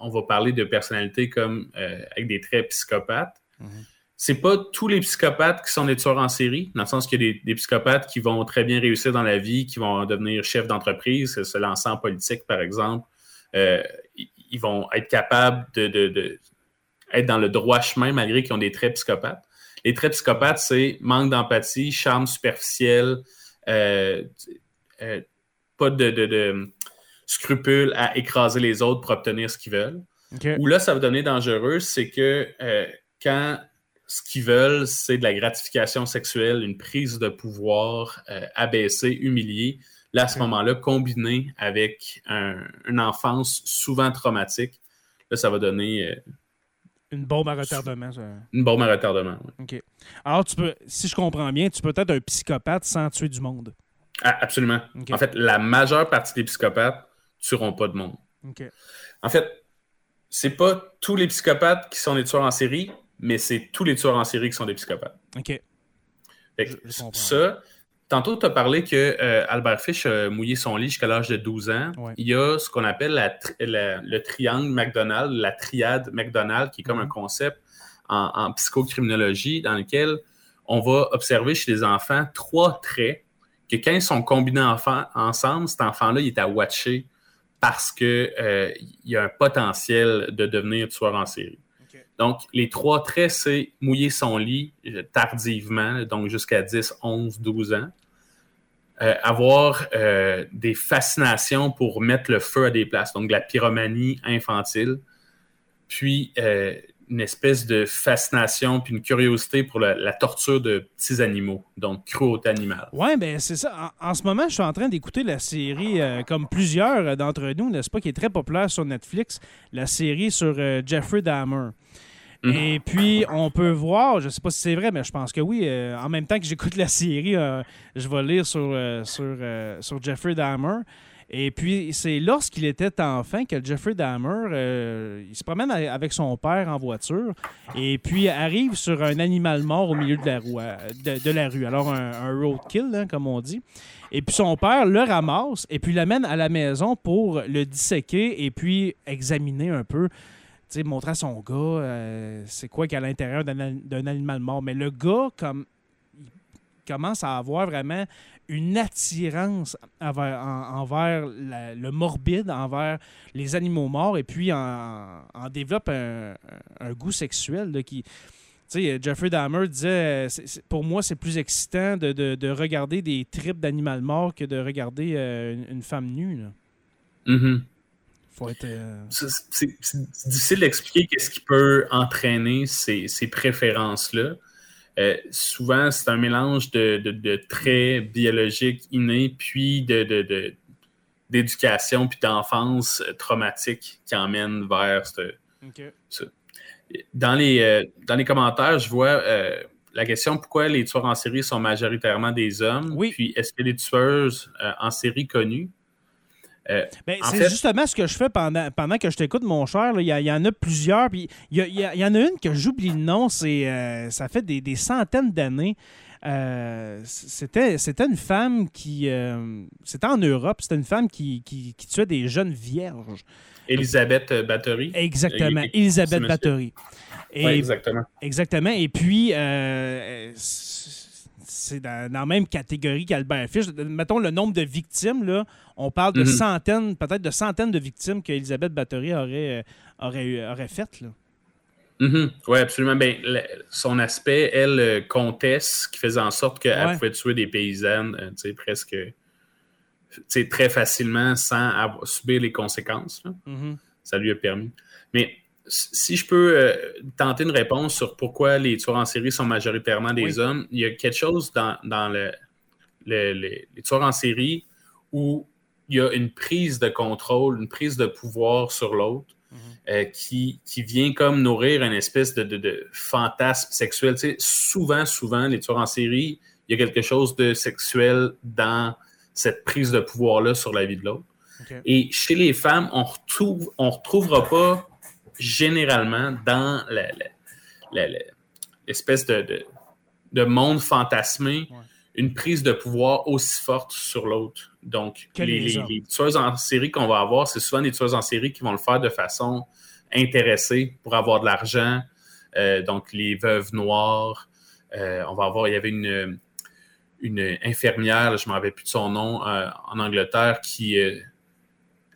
on va parler de personnalités comme avec des traits psychopathes. Mhm. C'est pas tous les psychopathes qui sont des tueurs en série, dans le sens qu'il y a des, des psychopathes qui vont très bien réussir dans la vie, qui vont devenir chefs d'entreprise, se lancer en politique, par exemple. Euh, ils vont être capables de, de- de être dans le droit chemin malgré qu'ils ont des traits psychopathes. Les traits psychopathes, c'est manque d'empathie, charme superficiel, euh, euh, pas de, scrupules à écraser les autres pour obtenir ce qu'ils veulent. OK. Où là, ça va devenir dangereux, c'est que quand ce qu'ils veulent, c'est de la gratification sexuelle, une prise de pouvoir euh, abaissée, humiliée, là, à ce Ok. moment-là, combiné avec un- une enfance souvent traumatique, là, ça va donner euh, Une bombe à retardement. ça. une bombe à retardement. ouais. OK. Alors, tu peux, si je comprends bien, tu peux être un psychopathe sans tuer du monde. Ah, absolument. En fait, la majeure partie des psychopathes tueront pas de monde. OK. En fait, c'est pas tous les psychopathes qui sont des tueurs en série, mais c'est tous les tueurs en série qui sont des psychopathes. OK. Fait que Je- je comprends. ça, tantôt, tu as parlé que euh, Albert Fish a mouillé son lit jusqu'à l'âge de 12 ans. Ouais. Il y a ce qu'on appelle la tri- la- le triangle McDonald, la triade McDonald, qui est comme Mhm. un concept en, en psychocriminologie dans lequel on va observer chez les enfants trois traits que quand ils sont combinés ensemble, cet enfant-là, il est à watcher parce qu'il y a un potentiel de devenir tueur en série. Donc, les trois traits, c'est mouiller son lit euh, tardivement, donc jusqu'à 10, 11, 12 ans. Euh, avoir euh, des fascinations pour mettre le feu à des places, donc de la pyromanie infantile. Puis, une espèce de fascination puis une curiosité pour la, la torture de petits animaux, donc cruauté animale. Ouais, ben c'est ça. En, en ce moment, je suis en train d'écouter la série, euh, comme plusieurs euh, d'entre nous, n'est-ce pas, qui est très populaire sur Netflix, la série sur euh, Jeffrey Dahmer. Mhm. Et puis, on peut voir, je sais pas si c'est vrai, mais je pense que oui, euh, en même temps que j'écoute la série, je vais lire sur, sur, sur Jeffrey Dahmer. Et puis, c'est lorsqu'il était enfant que Jeffrey Dahmer, euh, il se promène avec son père en voiture et puis arrive sur un animal mort au milieu de la, rue, euh, rue. Alors, un, roadkill, hein, comme on dit. Et puis, son père le ramasse et puis l'amène à la maison pour le disséquer et puis examiner un peu, montrer à son gars euh, c'est quoi qu'il y a à l'intérieur d'un animal mort. Mais le gars, comme il commence à avoir vraiment une attirance envers, en- envers la- le morbide, envers les animaux morts, et puis en, en développe un, un goût sexuel là, qui. Jeffrey Dahmer disait, pour moi, c'est plus excitant de, de- de regarder des tripes d'animal mort que de regarder euh, une, une femme nue. là. Mhm. Faut être. euh, C'est difficile d'expliquer qu'est-ce qui peut entraîner ces, ces préférences-là. Euh, souvent, c'est un mélange de, de- de traits biologiques innés, puis de, d'éducation, puis d'enfance euh, traumatique qui emmène vers ce, dans les, euh, dans les commentaires, je vois euh, la question pourquoi les tueurs en série sont majoritairement des hommes? Oui. Puis est-ce que les tueuses en série connues? Ben, En c'est fait- justement ce que je fais pendant, pendant que je t'écoute, mon cher. Il y, en a plusieurs. Puis il y, en a une que j'oublie le nom. C'est, euh, ça fait des, des centaines d'années. Euh, c'était, c'était une femme qui. euh, c'était en Europe. C'était une femme qui, qui, qui tuait des jeunes vierges. Elisabeth Bathory. Exactement. Et- et- Elisabeth. Bathory. Et Oui, exactement. Exactement. Et puis, euh, c'est dans, dans la même catégorie qu'Albert Fish. Mettons le nombre de victimes, là, on parle de Mhm. centaines, peut-être de centaines de victimes qu'Elisabeth Bathory aurait, euh, aurait, aurait faites. Là. Oui, absolument. Ben, son aspect, elle, euh, comtesse, qui faisait en sorte qu'elle Ouais. pouvait tuer des paysannes, euh, tu sais, presque très facilement sans avoir- subir les conséquences. là. Mhm. ça lui a permis. Mais si je peux euh, tenter une réponse sur pourquoi les tueurs en série sont majoritairement des Oui. hommes, il y a quelque chose dans, dans le, le- le- les tueurs en série où il y a une prise de contrôle, une prise de pouvoir sur l'autre Mhm. euh, qui, qui vient comme nourrir une espèce de, de- de fantasme sexuel. Tu sais, souvent, souvent, les tueurs en série, il y a quelque chose de sexuel dans cette prise de pouvoir-là sur la vie de l'autre. Et chez les femmes, on retrouve, on retrouvera pas généralement dans l'espèce de, de- de monde fantasmé Ouais. une prise de pouvoir aussi forte sur l'autre. Donc, les, tueuses en série qu'on va avoir, c'est souvent des tueuses en série qui vont le faire de façon intéressée pour avoir de l'argent. Euh, donc, les veuves noires. Euh, on va avoir, il y avait une, une infirmière, je ne me rappelle plus de son nom, euh, en Angleterre, qui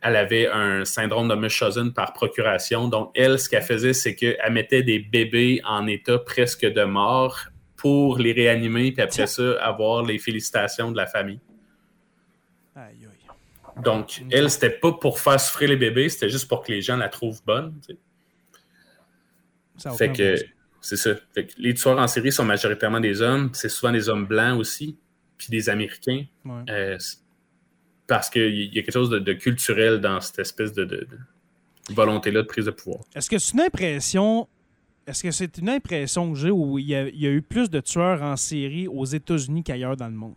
elle avait un syndrome de Munchausen par procuration. Donc, elle, ce qu'elle faisait, c'est qu'elle mettait des bébés en état presque de mort pour les réanimer, puis après ça, avoir les félicitations de la famille. Aïe, aïe. Donc, elle, c'était pas pour faire souffrir les bébés, c'était juste pour que les gens la trouvent bonne. tu sais. Fait que, c'est ça. Fait que les tueurs en série sont majoritairement des hommes. C'est souvent des hommes blancs aussi, puis des Américains. Ouais. Euh, parce qu'il y a quelque chose de, de culturel dans cette espèce de, de- de volonté-là de prise de pouvoir. Est-ce que c'est une impression. Est-ce que c'est une impression que j'ai où il y, a, il y a eu plus de tueurs en série aux États-Unis qu'ailleurs dans le monde?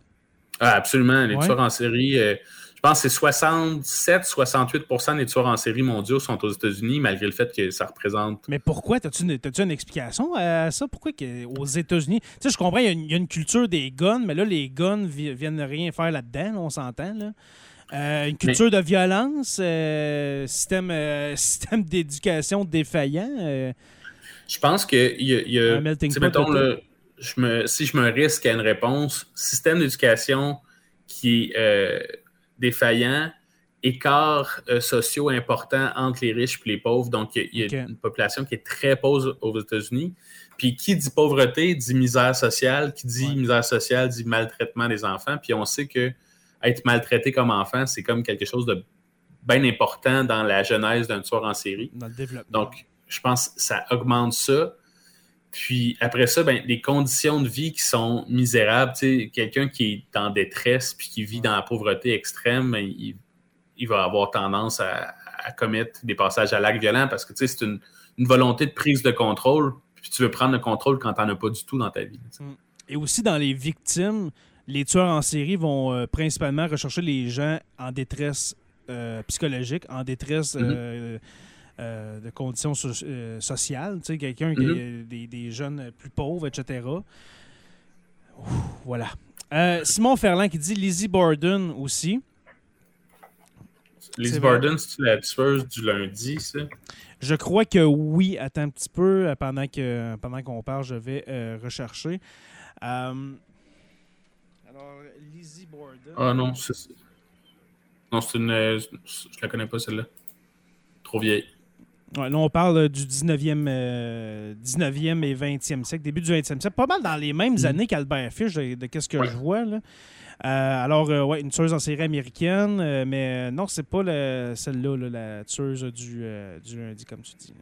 Ah, absolument. Les Ouais. tueurs en série, euh, je pense que c'est 67-68% des tueurs en série mondiaux sont aux États-Unis, malgré le fait que ça représente. Mais pourquoi? T'as-tu une, explication à ça? Pourquoi que, aux États-Unis? Tu sais, je comprends, il y, a une, il y a une culture des guns, mais là, les guns vi- viennent rien faire là-dedans, là, on s'entend. Là. Euh, une culture de violence, euh, système, euh, système d'éducation défaillant. euh, Je pense qu'il y a. y mettons, là, je me, si je me risque à une réponse, système d'éducation qui est euh, défaillant, écarts euh, sociaux importants entre les riches et les pauvres. Donc, il y a, une population qui est très pauvre aux États-Unis. Puis, qui dit pauvreté dit misère sociale. Qui dit Ouais. misère sociale dit maltraitement des enfants. Puis, on sait que être maltraité comme enfant, c'est comme quelque chose de bien important dans la genèse d'un tueur en série. dans le développement. Donc, je pense que ça augmente ça. Puis après ça, ben, les conditions de vie qui sont misérables, quelqu'un qui est en détresse puis qui vit dans la pauvreté extrême, ben, il, il va avoir tendance à, à commettre des passages à l'acte violent parce que c'est une, une volonté de prise de contrôle. Puis tu veux prendre le contrôle quand tu n'en as pas du tout dans ta vie. sais. Et aussi, dans les victimes, les tueurs en série vont euh, principalement rechercher les gens en détresse euh, psychologique, en détresse Mhm. euh, euh, de conditions so- euh, sociales. Tu sais, quelqu'un qui a des, des jeunes plus pauvres, etc. Voilà. Euh, Simon Ferland qui dit Lizzie Borden aussi. Liz C'est vrai. Borden, c'est la tueuse du lundi, ça? Je crois que oui. Attends un petit peu. euh, Pendant que pendant qu'on parle, je vais rechercher. Alors, Lizzie Borden. Ah non, c'est. Non, c'est une. Je la connais pas, celle-là. Trop vieille. Ouais, là, on parle euh, du 19e, euh, 19e et 20e siècle, début du 20e siècle. Pas mal dans les mêmes Mm. années qu'Albert Fish, de, de qu'est-ce que Ouais. je vois. Là. Euh, alors, euh, ouais, une tueuse en série américaine, mais non, c'est pas le- celle-là, là, la tueuse du, du lundi, comme tu dis.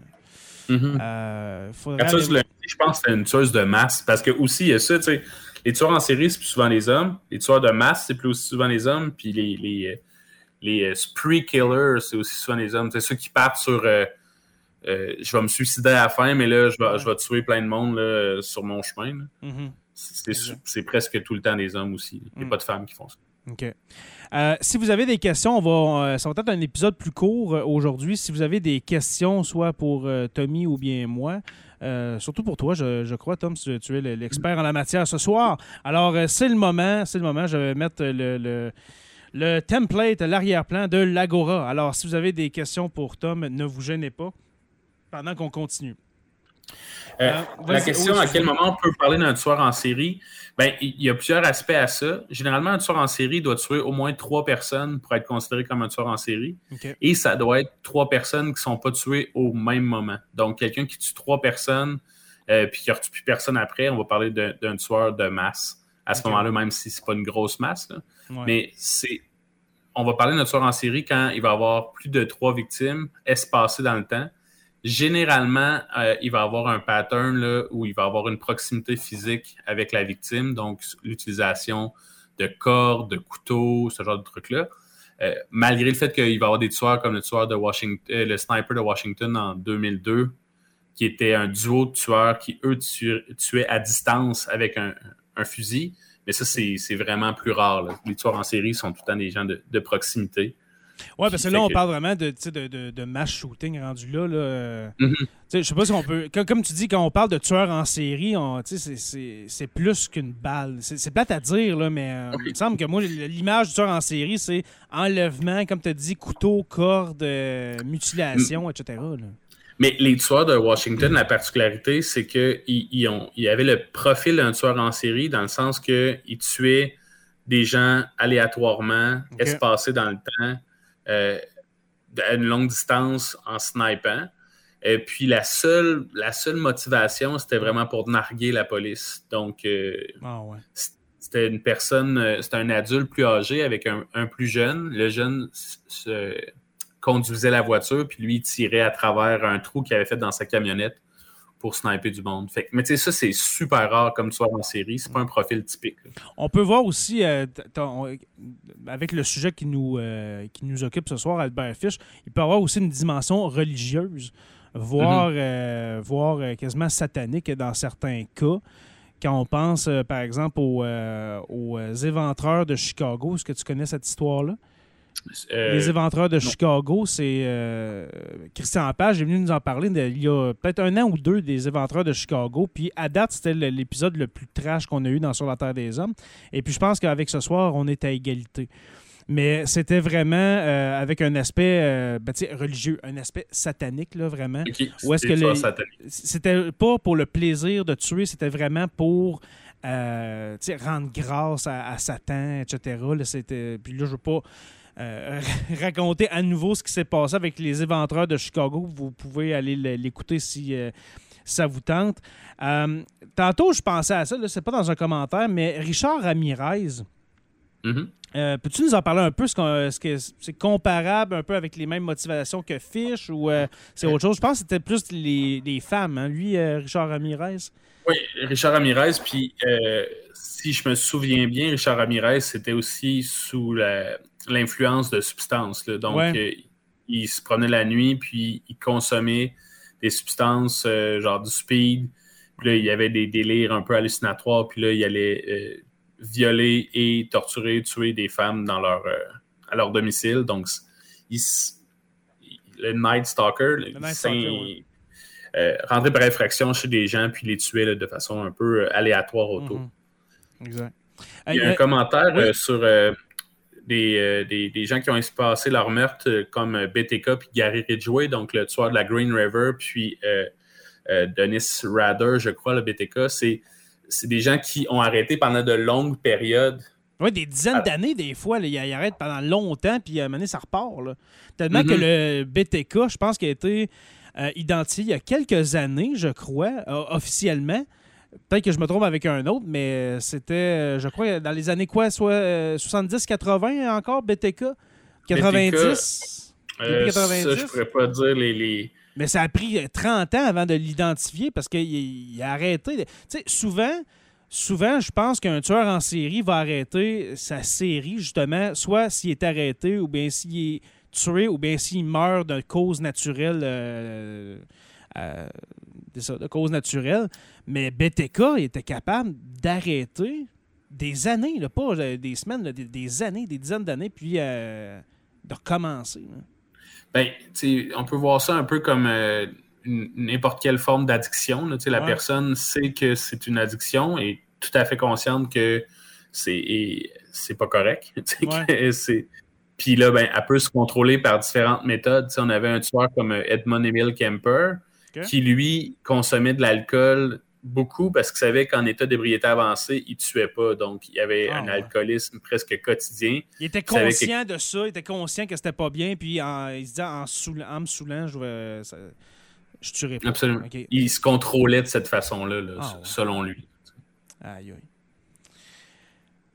faudrait La tueuse du lundi, je pense que c'est une tueuse de masse. Parce que aussi, il y a ça, tu sais. Les tueurs en série, c'est plus souvent les hommes. Les tueurs de masse, c'est plus aussi souvent les hommes. Puis les, les, les spree killers, c'est aussi souvent les hommes. C'est ceux qui partent sur. Euh, je vais me suicider à la fin, mais là, je vais, Ouais. je vais tuer plein de monde là, sur mon chemin. Mhm. C'est presque tout le temps des hommes aussi. Il n'y a Mm. pas de femmes qui font ça. OK. Euh, si vous avez des questions, on va, euh, ça va être un épisode plus court aujourd'hui. Si vous avez des questions, soit pour euh, Tommy ou bien moi, euh, surtout pour toi, je, je crois, Tom, tu, tu es le- l'expert en la matière ce soir. Alors, c'est le moment, c'est le moment. Je vais mettre le, le, le template, l'arrière-plan de l'Agora. Alors, si vous avez des questions pour Tom, ne vous gênez pas pendant qu'on continue. Euh, Euh, la question, oui, à quel moment on peut parler d'un tueur en série? Ben, il y a plusieurs aspects à ça. Généralement, un tueur en série doit tuer au moins trois personnes pour être considéré comme un tueur en série. Et ça doit être trois personnes qui ne sont pas tuées au même moment. Donc, quelqu'un qui tue trois personnes euh, puis qui ne retue plus personne après, on va parler d'un tueur de masse. À ce moment-là, même si ce n'est pas une grosse masse. là. Ouais. Mais c'est. On va parler d'un tueur en série quand il va avoir plus de trois victimes espacées dans le temps. Généralement, euh, il va avoir un pattern là, où il va avoir une proximité physique avec la victime, donc l'utilisation de cordes, de couteaux, ce genre de trucs-là. Euh, malgré le fait qu'il va y avoir des tueurs comme le tueur de Washington, euh, le sniper de Washington en 2002, qui était un duo de tueurs qui, eux, tuaient, à distance avec un, fusil. Mais ça, c'est vraiment plus rare. Les tueurs en série sont tout le temps des gens de proximité. Ouais, parce que là, on que- parle vraiment de, de, de, de mass shooting rendu là. là tu sais, Je sais pas si on peut. Comme, comme tu dis, quand on parle de tueurs en série, c'est- plus qu'une balle. C'est plate à dire, là, mais euh, il me semble que moi, l'image du tueur en série, c'est enlèvement, comme tu as dit, couteau, corde, euh, mutilation, etc. là. Mais les tueurs de Washington, la particularité, c'est qu'ils ils ont- ils avaient le profil d'un tueur en série dans le sens qu'ils tuaient des gens aléatoirement, espacés dans le temps, à une longue distance en snipant. Et puis la seule, la seule motivation, c'était vraiment pour narguer la police. Donc, euh, Ah ouais. c'était une personne, euh, c'était un adulte plus âgé avec un, un plus jeune. Le jeune se conduisait la voiture, puis lui, il tirait à travers un trou qu'il avait fait dans sa camionnette pour sniper du monde. Fait mais tu sais, ça, c'est super rare comme tueur en série. C'est pas un profil typique. là. On peut voir aussi, euh, ton- avec le sujet qui nous, euh, qui nous occupe ce soir, Albert Fish, il peut avoir aussi une dimension religieuse, voire, euh, voire euh, quasiment satanique dans certains cas. Quand on pense, euh, par exemple, aux, euh, aux euh, éventreurs de Chicago, est-ce que tu connais cette histoire-là? Euh, Les éventreurs de Chicago, c'est euh, Christian Page est venu nous en parler de- il y a peut-être un an ou deux des éventreurs de Chicago. Puis à date, c'était l'épisode le plus trash qu'on a eu dans Sur la Terre des Hommes. Et puis je pense qu'avec ce soir, on est à égalité. Mais c'était vraiment euh, avec un aspect ben, religieux, un aspect satanique, là, vraiment. ok, Où est-ce c'est que tueur les- satanique. C'était pas pour le plaisir de tuer, c'était vraiment pour rendre grâce à, à Satan, etc. Là, Puis là, je veux pas euh, raconter à nouveau ce qui s'est passé avec les éventreurs de Chicago. Vous pouvez aller l'écouter si euh, ça vous tente. Euh, tantôt, je pensais à ça, c'est pas dans un commentaire, mais Richard Ramirez, Mhm. euh, peux-tu nous en parler un peu? Est-ce que c'est comparable un peu avec les mêmes motivations que Fish ou c'est autre chose? Je pense que c'était plus les, les femmes, hein, lui, Richard Ramirez? Oui, Richard Ramirez. Puis, si je me souviens bien, Richard Ramirez, c'était aussi sous la- l'influence de substances. là. Donc, Ouais. euh, il se promenait la nuit, puis il consommait des substances, euh, genre du speed. Puis là, il y avait des délires un peu hallucinatoires. Puis là, il allait euh, violer et torturer, tuer des femmes dans leur, à leur domicile. Donc, le Night Stalker, il euh, rentrer par infraction chez des gens puis les tuer de façon un peu aléatoire autour. Mhm. Exact. Il y a un commentaire sur des, des, gens qui ont passé leur meurtre comme BTK puis Gary Ridgway, donc le tueur de la Green River, puis Dennis Rader, je crois, le BTK. C'est des gens qui ont arrêté pendant de longues périodes oui, des dizaines d'années, des fois. il, arrête pendant longtemps, puis à un moment donné, ça repart. Là. Tellement que mm-hmm. le BTK, je pense qu'il a été euh, identifié il y a quelques années, je crois, officiellement. Peut-être que je me trompe avec un autre, mais c'était, euh, je crois, dans les années quoi, soit 70-80 euh, encore, BTK 90 BTK, Ça, je pourrais pas dire les, Mais ça a pris 30 ans avant de l'identifier parce qu'il a arrêté. Tu sais, souvent, souvent, je pense qu'un tueur en série va arrêter sa série, justement, soit s'il est arrêté ou bien s'il est tué ou bien s'il meurt de cause naturelle. Euh, euh, de cause naturelle. Mais BTK était capable d'arrêter des années, pas euh, des semaines, des, années, des dizaines d'années, puis de recommencer. Ben, on peut voir ça un peu comme n'importe quelle forme d'addiction. La personne sait que c'est une addiction et tout à fait consciente que c'est c'est pas correct. Puis là, ben, elle peut se contrôler par différentes méthodes. on avait un tueur comme Edmund Emil Kemper qui, lui, consommait de l'alcool beaucoup parce qu'il savait qu'en état d'ébriété avancé, il ne tuait pas. Donc, il y avait ah, un alcoolisme presque quotidien. Il était conscient de ça, il était conscient que c'était pas bien, puis il se disait en, me saoulant, je, je tuerais pas. Absolument. Il se contrôlait de cette façon-là, ah, selon lui. Aïe, aïe.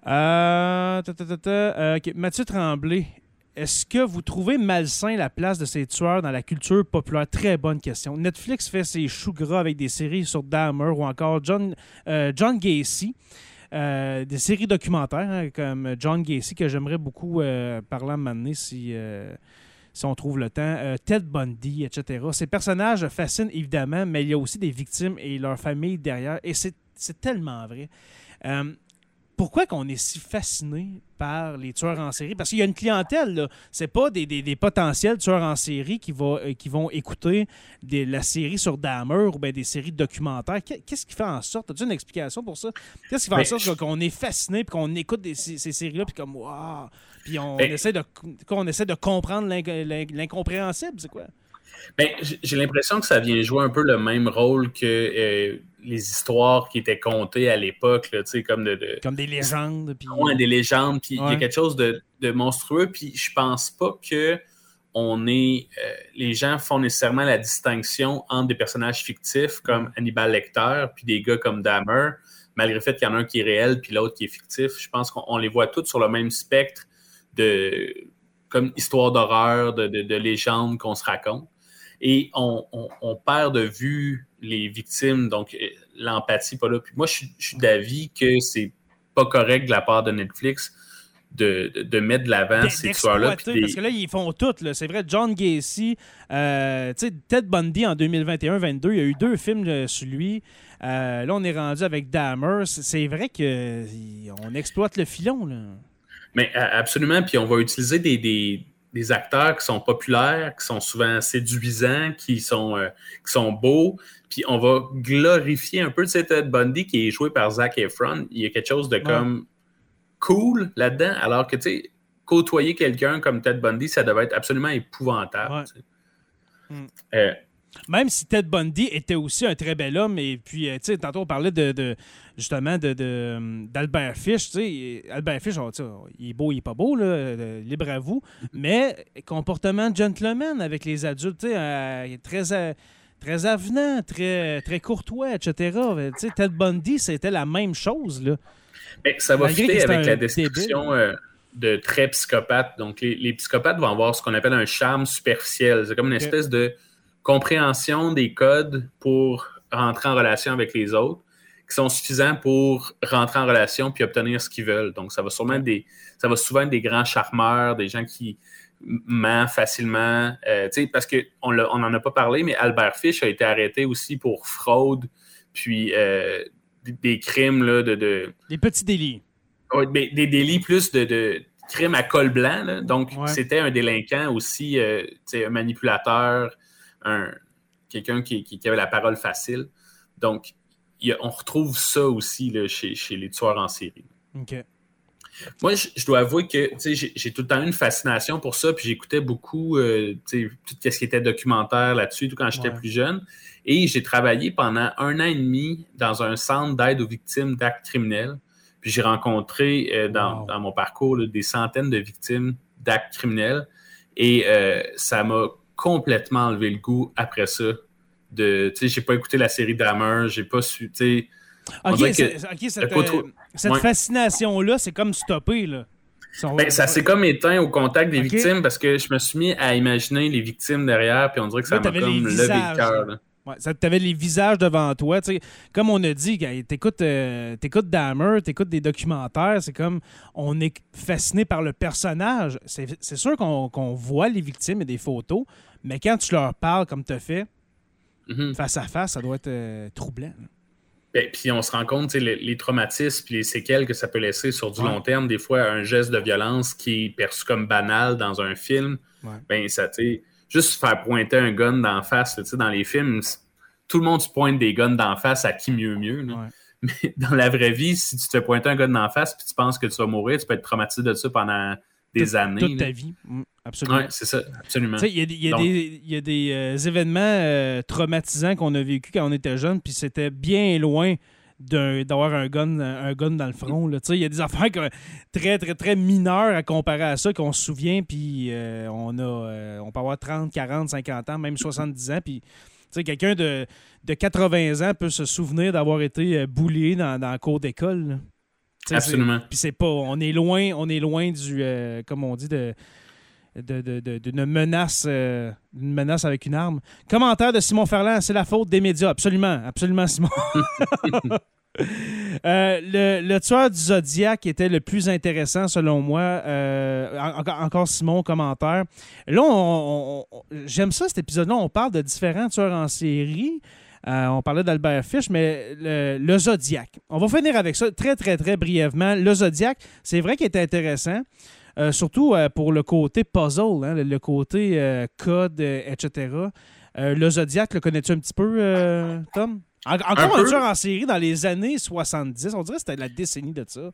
Euh, euh, Mathieu Tremblay, est-ce que vous trouvez malsain la place de ces tueurs dans la culture populaire? Très bonne question. Netflix fait ses choux gras avec des séries sur Dahmer ou encore John, euh, John Gacy. des séries documentaires hein, comme John Gacy que j'aimerais beaucoup parler à un si, si on trouve le temps. Ted Bundy, etc. Ces personnages fascinent évidemment, mais il y a aussi des victimes et leurs familles derrière. Et c'est tellement vrai pourquoi qu'on est si fasciné par les tueurs en série? Parce qu'il y a une clientèle, là. C'est pas des, potentiels tueurs en série qui, va, euh, qui vont écouter la série sur Dahmer ou bien des séries documentaires. Qu'est-ce qui fait en sorte? As-tu une explication pour ça? Qu'est-ce qui fait en ben, sorte qu'on est fasciné et qu'on écoute ces, séries-là puis comme, waouh! Puis on, ben essaie de, on essaie de comprendre l'incompréhensible, c'est quoi? Ben, j'ai l'impression que ça vient jouer un peu le même rôle que euh, les histoires qui étaient contées à l'époque, comme de, Comme des légendes. Puis... des légendes, puis il y a quelque chose de, monstrueux, puis je pense pas que on est... Euh, les gens font nécessairement la distinction entre des personnages fictifs comme Hannibal Lecter, puis des gars comme Dahmer, malgré le fait qu'il y en a un qui est réel, puis l'autre qui est fictif. Je pense qu'on les voit tous sur le même spectre de comme histoire d'horreur, de, de, de légendes qu'on se raconte et on, perd de vue les victimes, donc euh, l'empathie pas là. Puis moi, je, suis d'avis que c'est pas correct de la part de Netflix de, mettre de l'avant ces histoires-là. Parce que là, ils font tout. C'est vrai, John Gacy, euh, Ted Bundy en 2021-22, il y a eu deux films euh, sur lui. là, on est rendu avec Dahmer. C'est vrai qu'on exploite le filon. Là. Mais absolument. Puis on va utiliser des des acteurs qui sont populaires, qui sont souvent séduisants, qui sont, euh, qui sont beaux. Puis on va glorifier un peu cette Ted Bundy qui est joué par Zac Efron. Il y a quelque chose de comme cool là-dedans, alors que tu sais, côtoyer quelqu'un comme Ted Bundy, ça devait être absolument épouvantable. Hmm. Euh, même si Ted Bundy était aussi un très bel homme, et puis, euh, tu sais, tantôt on parlait de, justement de, d'Albert Fish, tu sais, Albert Fish, il est beau, il est pas beau, là, euh, libre à vous, mais comportement gentleman avec les adultes, tu sais, euh, très, très avenant, très, très courtois, etc. Tu sais, Ted Bundy, c'était la même chose, là. Mais ça va fitter avec la description de très psychopathe. Donc, les, psychopathes vont avoir ce qu'on appelle un charme superficiel. C'est comme une espèce de compréhension des codes pour rentrer en relation avec les autres qui sont suffisants pour rentrer en relation puis obtenir ce qu'ils veulent. Donc, ça va sûrement des, ça va souvent être des grands charmeurs, des gens qui mentent facilement. Euh, parce qu'on on n'en a pas parlé, mais Albert Fish a été arrêté aussi pour fraude, puis euh, des, crimes là, de, Des petits délits. des, délits plus de, crime à col blanc. là. Donc, Ouais. c'était un délinquant aussi, euh, un manipulateur, un, quelqu'un qui, qui- qui avait la parole facile. Donc, a- on retrouve ça aussi là, chez, chez les tueurs en série. OK. Moi, je, je dois avouer que j'ai tout le temps eu une fascination pour ça, puis j'écoutais beaucoup euh, tout ce qui était documentaire là-dessus, tout quand j'étais Ouais. plus jeune. Et j'ai travaillé pendant un an et demi dans un centre d'aide aux victimes d'actes criminels. Puis j'ai rencontré euh, dans, Wow. dans mon parcours là, des centaines de victimes d'actes criminels. Et euh, ça m'a complètement enlevé le goût après ça. De, j'ai pas écouté la série Dahmer, j'ai pas su, tu sais, que cette Ouais. fascination-là, c'est comme stoppé, là. Ben, ça s'est comme éteint au contact des victimes parce que je me suis mis à imaginer les victimes derrière, puis on dirait que ça m'a comme levé le cœur. Ouais, t'avais les visages devant toi. Comme on a dit, t'écoutes, euh, t'écoutes Dahmer, t'écoutes des documentaires, c'est comme on est fasciné par le personnage. C'est sûr qu'on voit les victimes et des photos, mais quand tu leur parles comme tu as fait, Mhm. face à face, ça doit être euh, troublant. là. Ben, puis on se rend compte, les, les traumatismes puis les séquelles que ça peut laisser sur du Ouais. long terme. Des fois, un geste de violence qui est perçu comme banal dans un film, Ouais. ben ça, tu juste faire pointer un gun d'en face, tu sais, dans les films, tout le monde se pointe des guns d'en face à qui mieux mieux. là. Ouais. Mais dans la vraie vie, si tu te fais pointer un gun d'en face puis tu penses que tu vas mourir, tu peux être traumatisé de ça pendant des Toute- années. Toute là. ta vie. Mm, absolument. Ouais, c'est ça, absolument. Il y a, y a Donc- des, y a des, euh, événements euh, traumatisants qu'on a vécu quand on était jeune, puis c'était bien loin d'avoir un gun, un gun dans le front. Il y a des affaires que- très, très, très mineures à comparer à ça qu'on se souvient, puis euh, on, a, on peut avoir 30, 40, 50 ans, même 70 ans, puis quelqu'un de, de 80 ans peut se souvenir d'avoir été boulé dans, dans la cour d'école. Absolument. puis c'est pas. On est loin, on est loin du. euh, comme on dit, de. de- de- de- d'une menace, euh, d'une menace avec une arme. Commentaire de Simon Ferland, c'est la faute des médias. Absolument, absolument, Simon. Euh, le, le tueur du Zodiac était le plus intéressant selon moi. Euh, en- encore, encore Simon, commentaire. Là, on- on- on- j'aime ça cet épisode-là. On parle de différents tueurs en série. Euh, on parlait d'Albert Fish, mais le, le Zodiac. On va finir avec ça très, très, très brièvement. Le Zodiac, c'est vrai qu'il est intéressant, euh, surtout euh, pour le côté puzzle, hein, le, le côté euh, code, etc. Le Zodiac, le connais-tu un petit peu, Tom? En- encore un, tueur en série dans les années 70. On dirait que c'était la décennie de ça.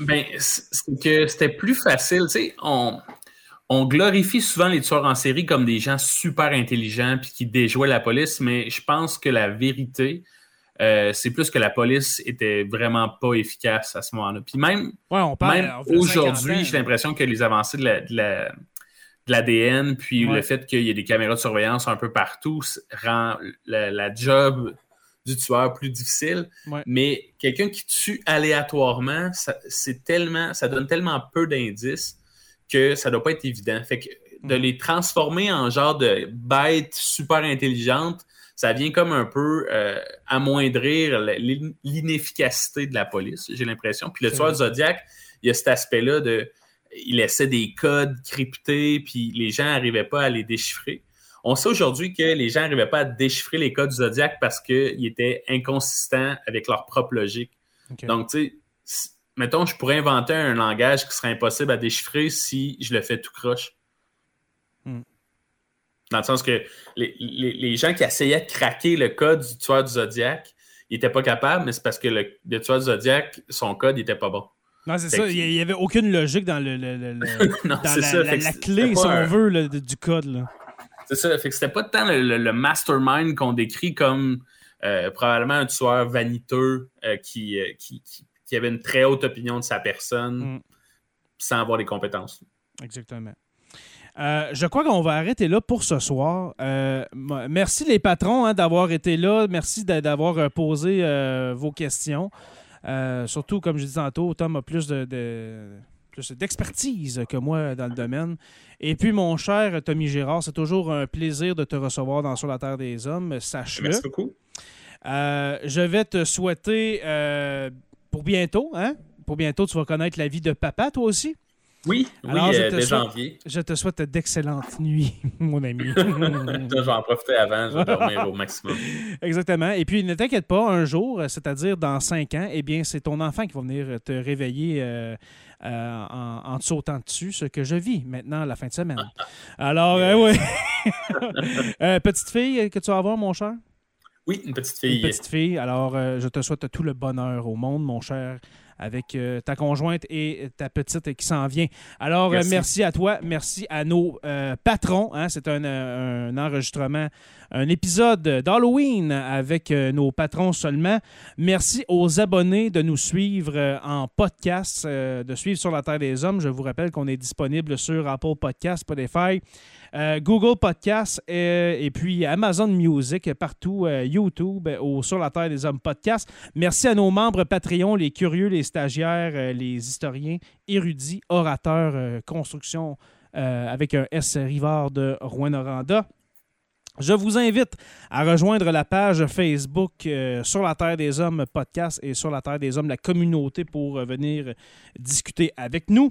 Ben, c'est que c'était plus facile. Tu sais, on, on glorifie souvent les tueurs en série comme des gens super intelligents puis qui déjouaient la police, mais je pense que la vérité, euh, c'est plus que la police était vraiment pas efficace à ce moment-là. Puis même, Ouais, on parle. même on fait 50 aujourd'hui, j'ai l'impression que les avancées de la- de la- de l'ADN, puis Ouais. le fait qu'il y ait des caméras de surveillance un peu partout, rend la, la job du tueur plus difficile. Ouais. Mais quelqu'un qui tue aléatoirement, ça, c'est tellement, ça donne tellement peu d'indices que ça doit pas être évident. Fait que de Mm. les transformer en genre de bêtes super intelligentes, ça vient comme un peu euh, amoindrir l'inefficacité de la police, j'ai l'impression. Puis le tueur Zodiac, il y a cet aspect-là de. Il laissait des codes cryptés, puis les gens n'arrivaient pas à les déchiffrer. On sait aujourd'hui que les gens n'arrivaient pas à déchiffrer les codes du Zodiac parce qu'ils étaient inconsistants avec leur propre logique. Donc, tu sais, mettons, je pourrais inventer un langage qui serait impossible à déchiffrer si je le fais tout croche. Hmm. Dans le sens que les, les- les gens qui essayaient de craquer le code du tueur du Zodiac, ils n'étaient pas capables, mais c'est parce que le, le tueur du Zodiac, son code n'était pas bon. non, c'est ça. que- Il n'y avait aucune logique dans, le, le- le- non, dans la, ça. la- la clé, si on un- veut, là, du code. Là. C'est ça. Fait que c'était pas tant le, mastermind qu'on décrit comme euh, probablement un tueur vaniteux euh, qui, euh, qui, qui- qui avait une très haute opinion de sa personne Mm. sans avoir les compétences. Exactement. Euh, je crois qu'on va arrêter là pour ce soir. Euh, merci les patrons hein, d'avoir été là. Merci d'a- d'avoir euh, posé euh, vos questions. Surtout, comme je disais tantôt, Tom a plus de, d'expertise que moi dans le domaine. Et puis, mon cher Tommy Gérard, c'est toujours un plaisir de te recevoir dans Sur la Terre des Hommes. Sache-le. Merci beaucoup. Euh, je vais te souhaiter euh, pour bientôt, hein? Pour bientôt, tu vas connaître la vie de papa, toi aussi? Oui, oui, Alors, je euh, te dès souhaite- janvier. Je te souhaite d'excellentes nuits, mon ami. Je vais en profiter avant, je vais dormir au maximum. Exactement. Et puis, ne t'inquiète pas, un jour, c'est-à-dire dans cinq ans, eh bien, c'est ton enfant qui va venir te réveiller euh, euh, en, en te sautant dessus, ce que je vis maintenant la fin de semaine. Alors, euh, oui. Petite fille que tu vas avoir, mon cher? Oui, une petite Une fille. petite fille. Alors, euh, je te souhaite tout le bonheur au monde, mon cher, avec euh, ta conjointe et ta petite qui s'en vient. Alors, merci, Merci. merci à toi. Merci à nos euh, patrons. hein. C'est un, euh, un enregistrement, un épisode d'Halloween avec euh, nos patrons seulement. Merci aux abonnés de nous suivre euh, en podcast, euh, de suivre sur la Terre des Hommes. Je vous rappelle qu'on est disponible sur Apple Podcast, Spotify, euh, Google Podcast euh, et puis Amazon Music, partout, euh, YouTube ou sur la Terre des Hommes Podcast. Merci à nos membres Patreon, les curieux, les stagiaires, les historiens, érudits, orateurs, construction avec un S Rivard de Rouen-Noranda. Je vous invite à rejoindre la page Facebook sur la Terre des Hommes podcast et sur la Terre des Hommes la communauté pour venir discuter avec nous.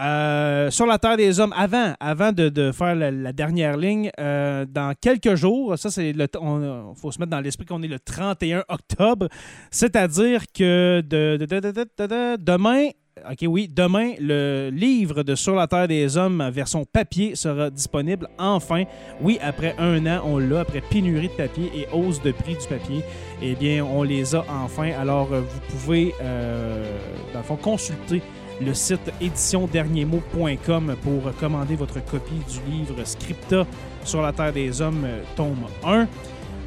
Euh, sur la Terre des Hommes, avant, avant de, faire la, dernière ligne, euh, dans quelques jours, ça c'est le, on, faut se mettre dans l'esprit qu'on est le 31 octobre, c'est-à-dire que de, de- de- de- de- de- de- demain, ok le livre de Sur la Terre des Hommes version papier sera disponible enfin. Oui, après un an, on l'a, après pénurie de papier et hausse de prix du papier, eh bien, on les a enfin. Alors, euh, vous pouvez, euh, dans le fond, consulter le site éditionderniermot.com pour commander votre copie du livre Scripta sur la Terre des Hommes, euh, tome 1.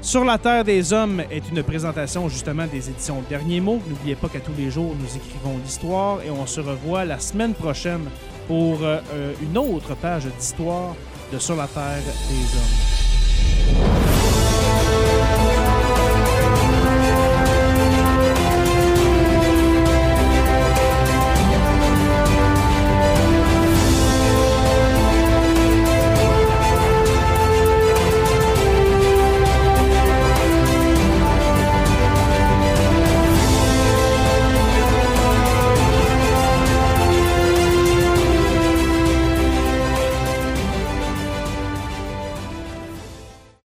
Sur la Terre des Hommes est une présentation justement des éditions Derniers mots. N'oubliez pas qu'à tous les jours, nous écrivons l'histoire et on se revoit la semaine prochaine pour euh, euh, une autre page d'histoire de Sur la Terre des Hommes.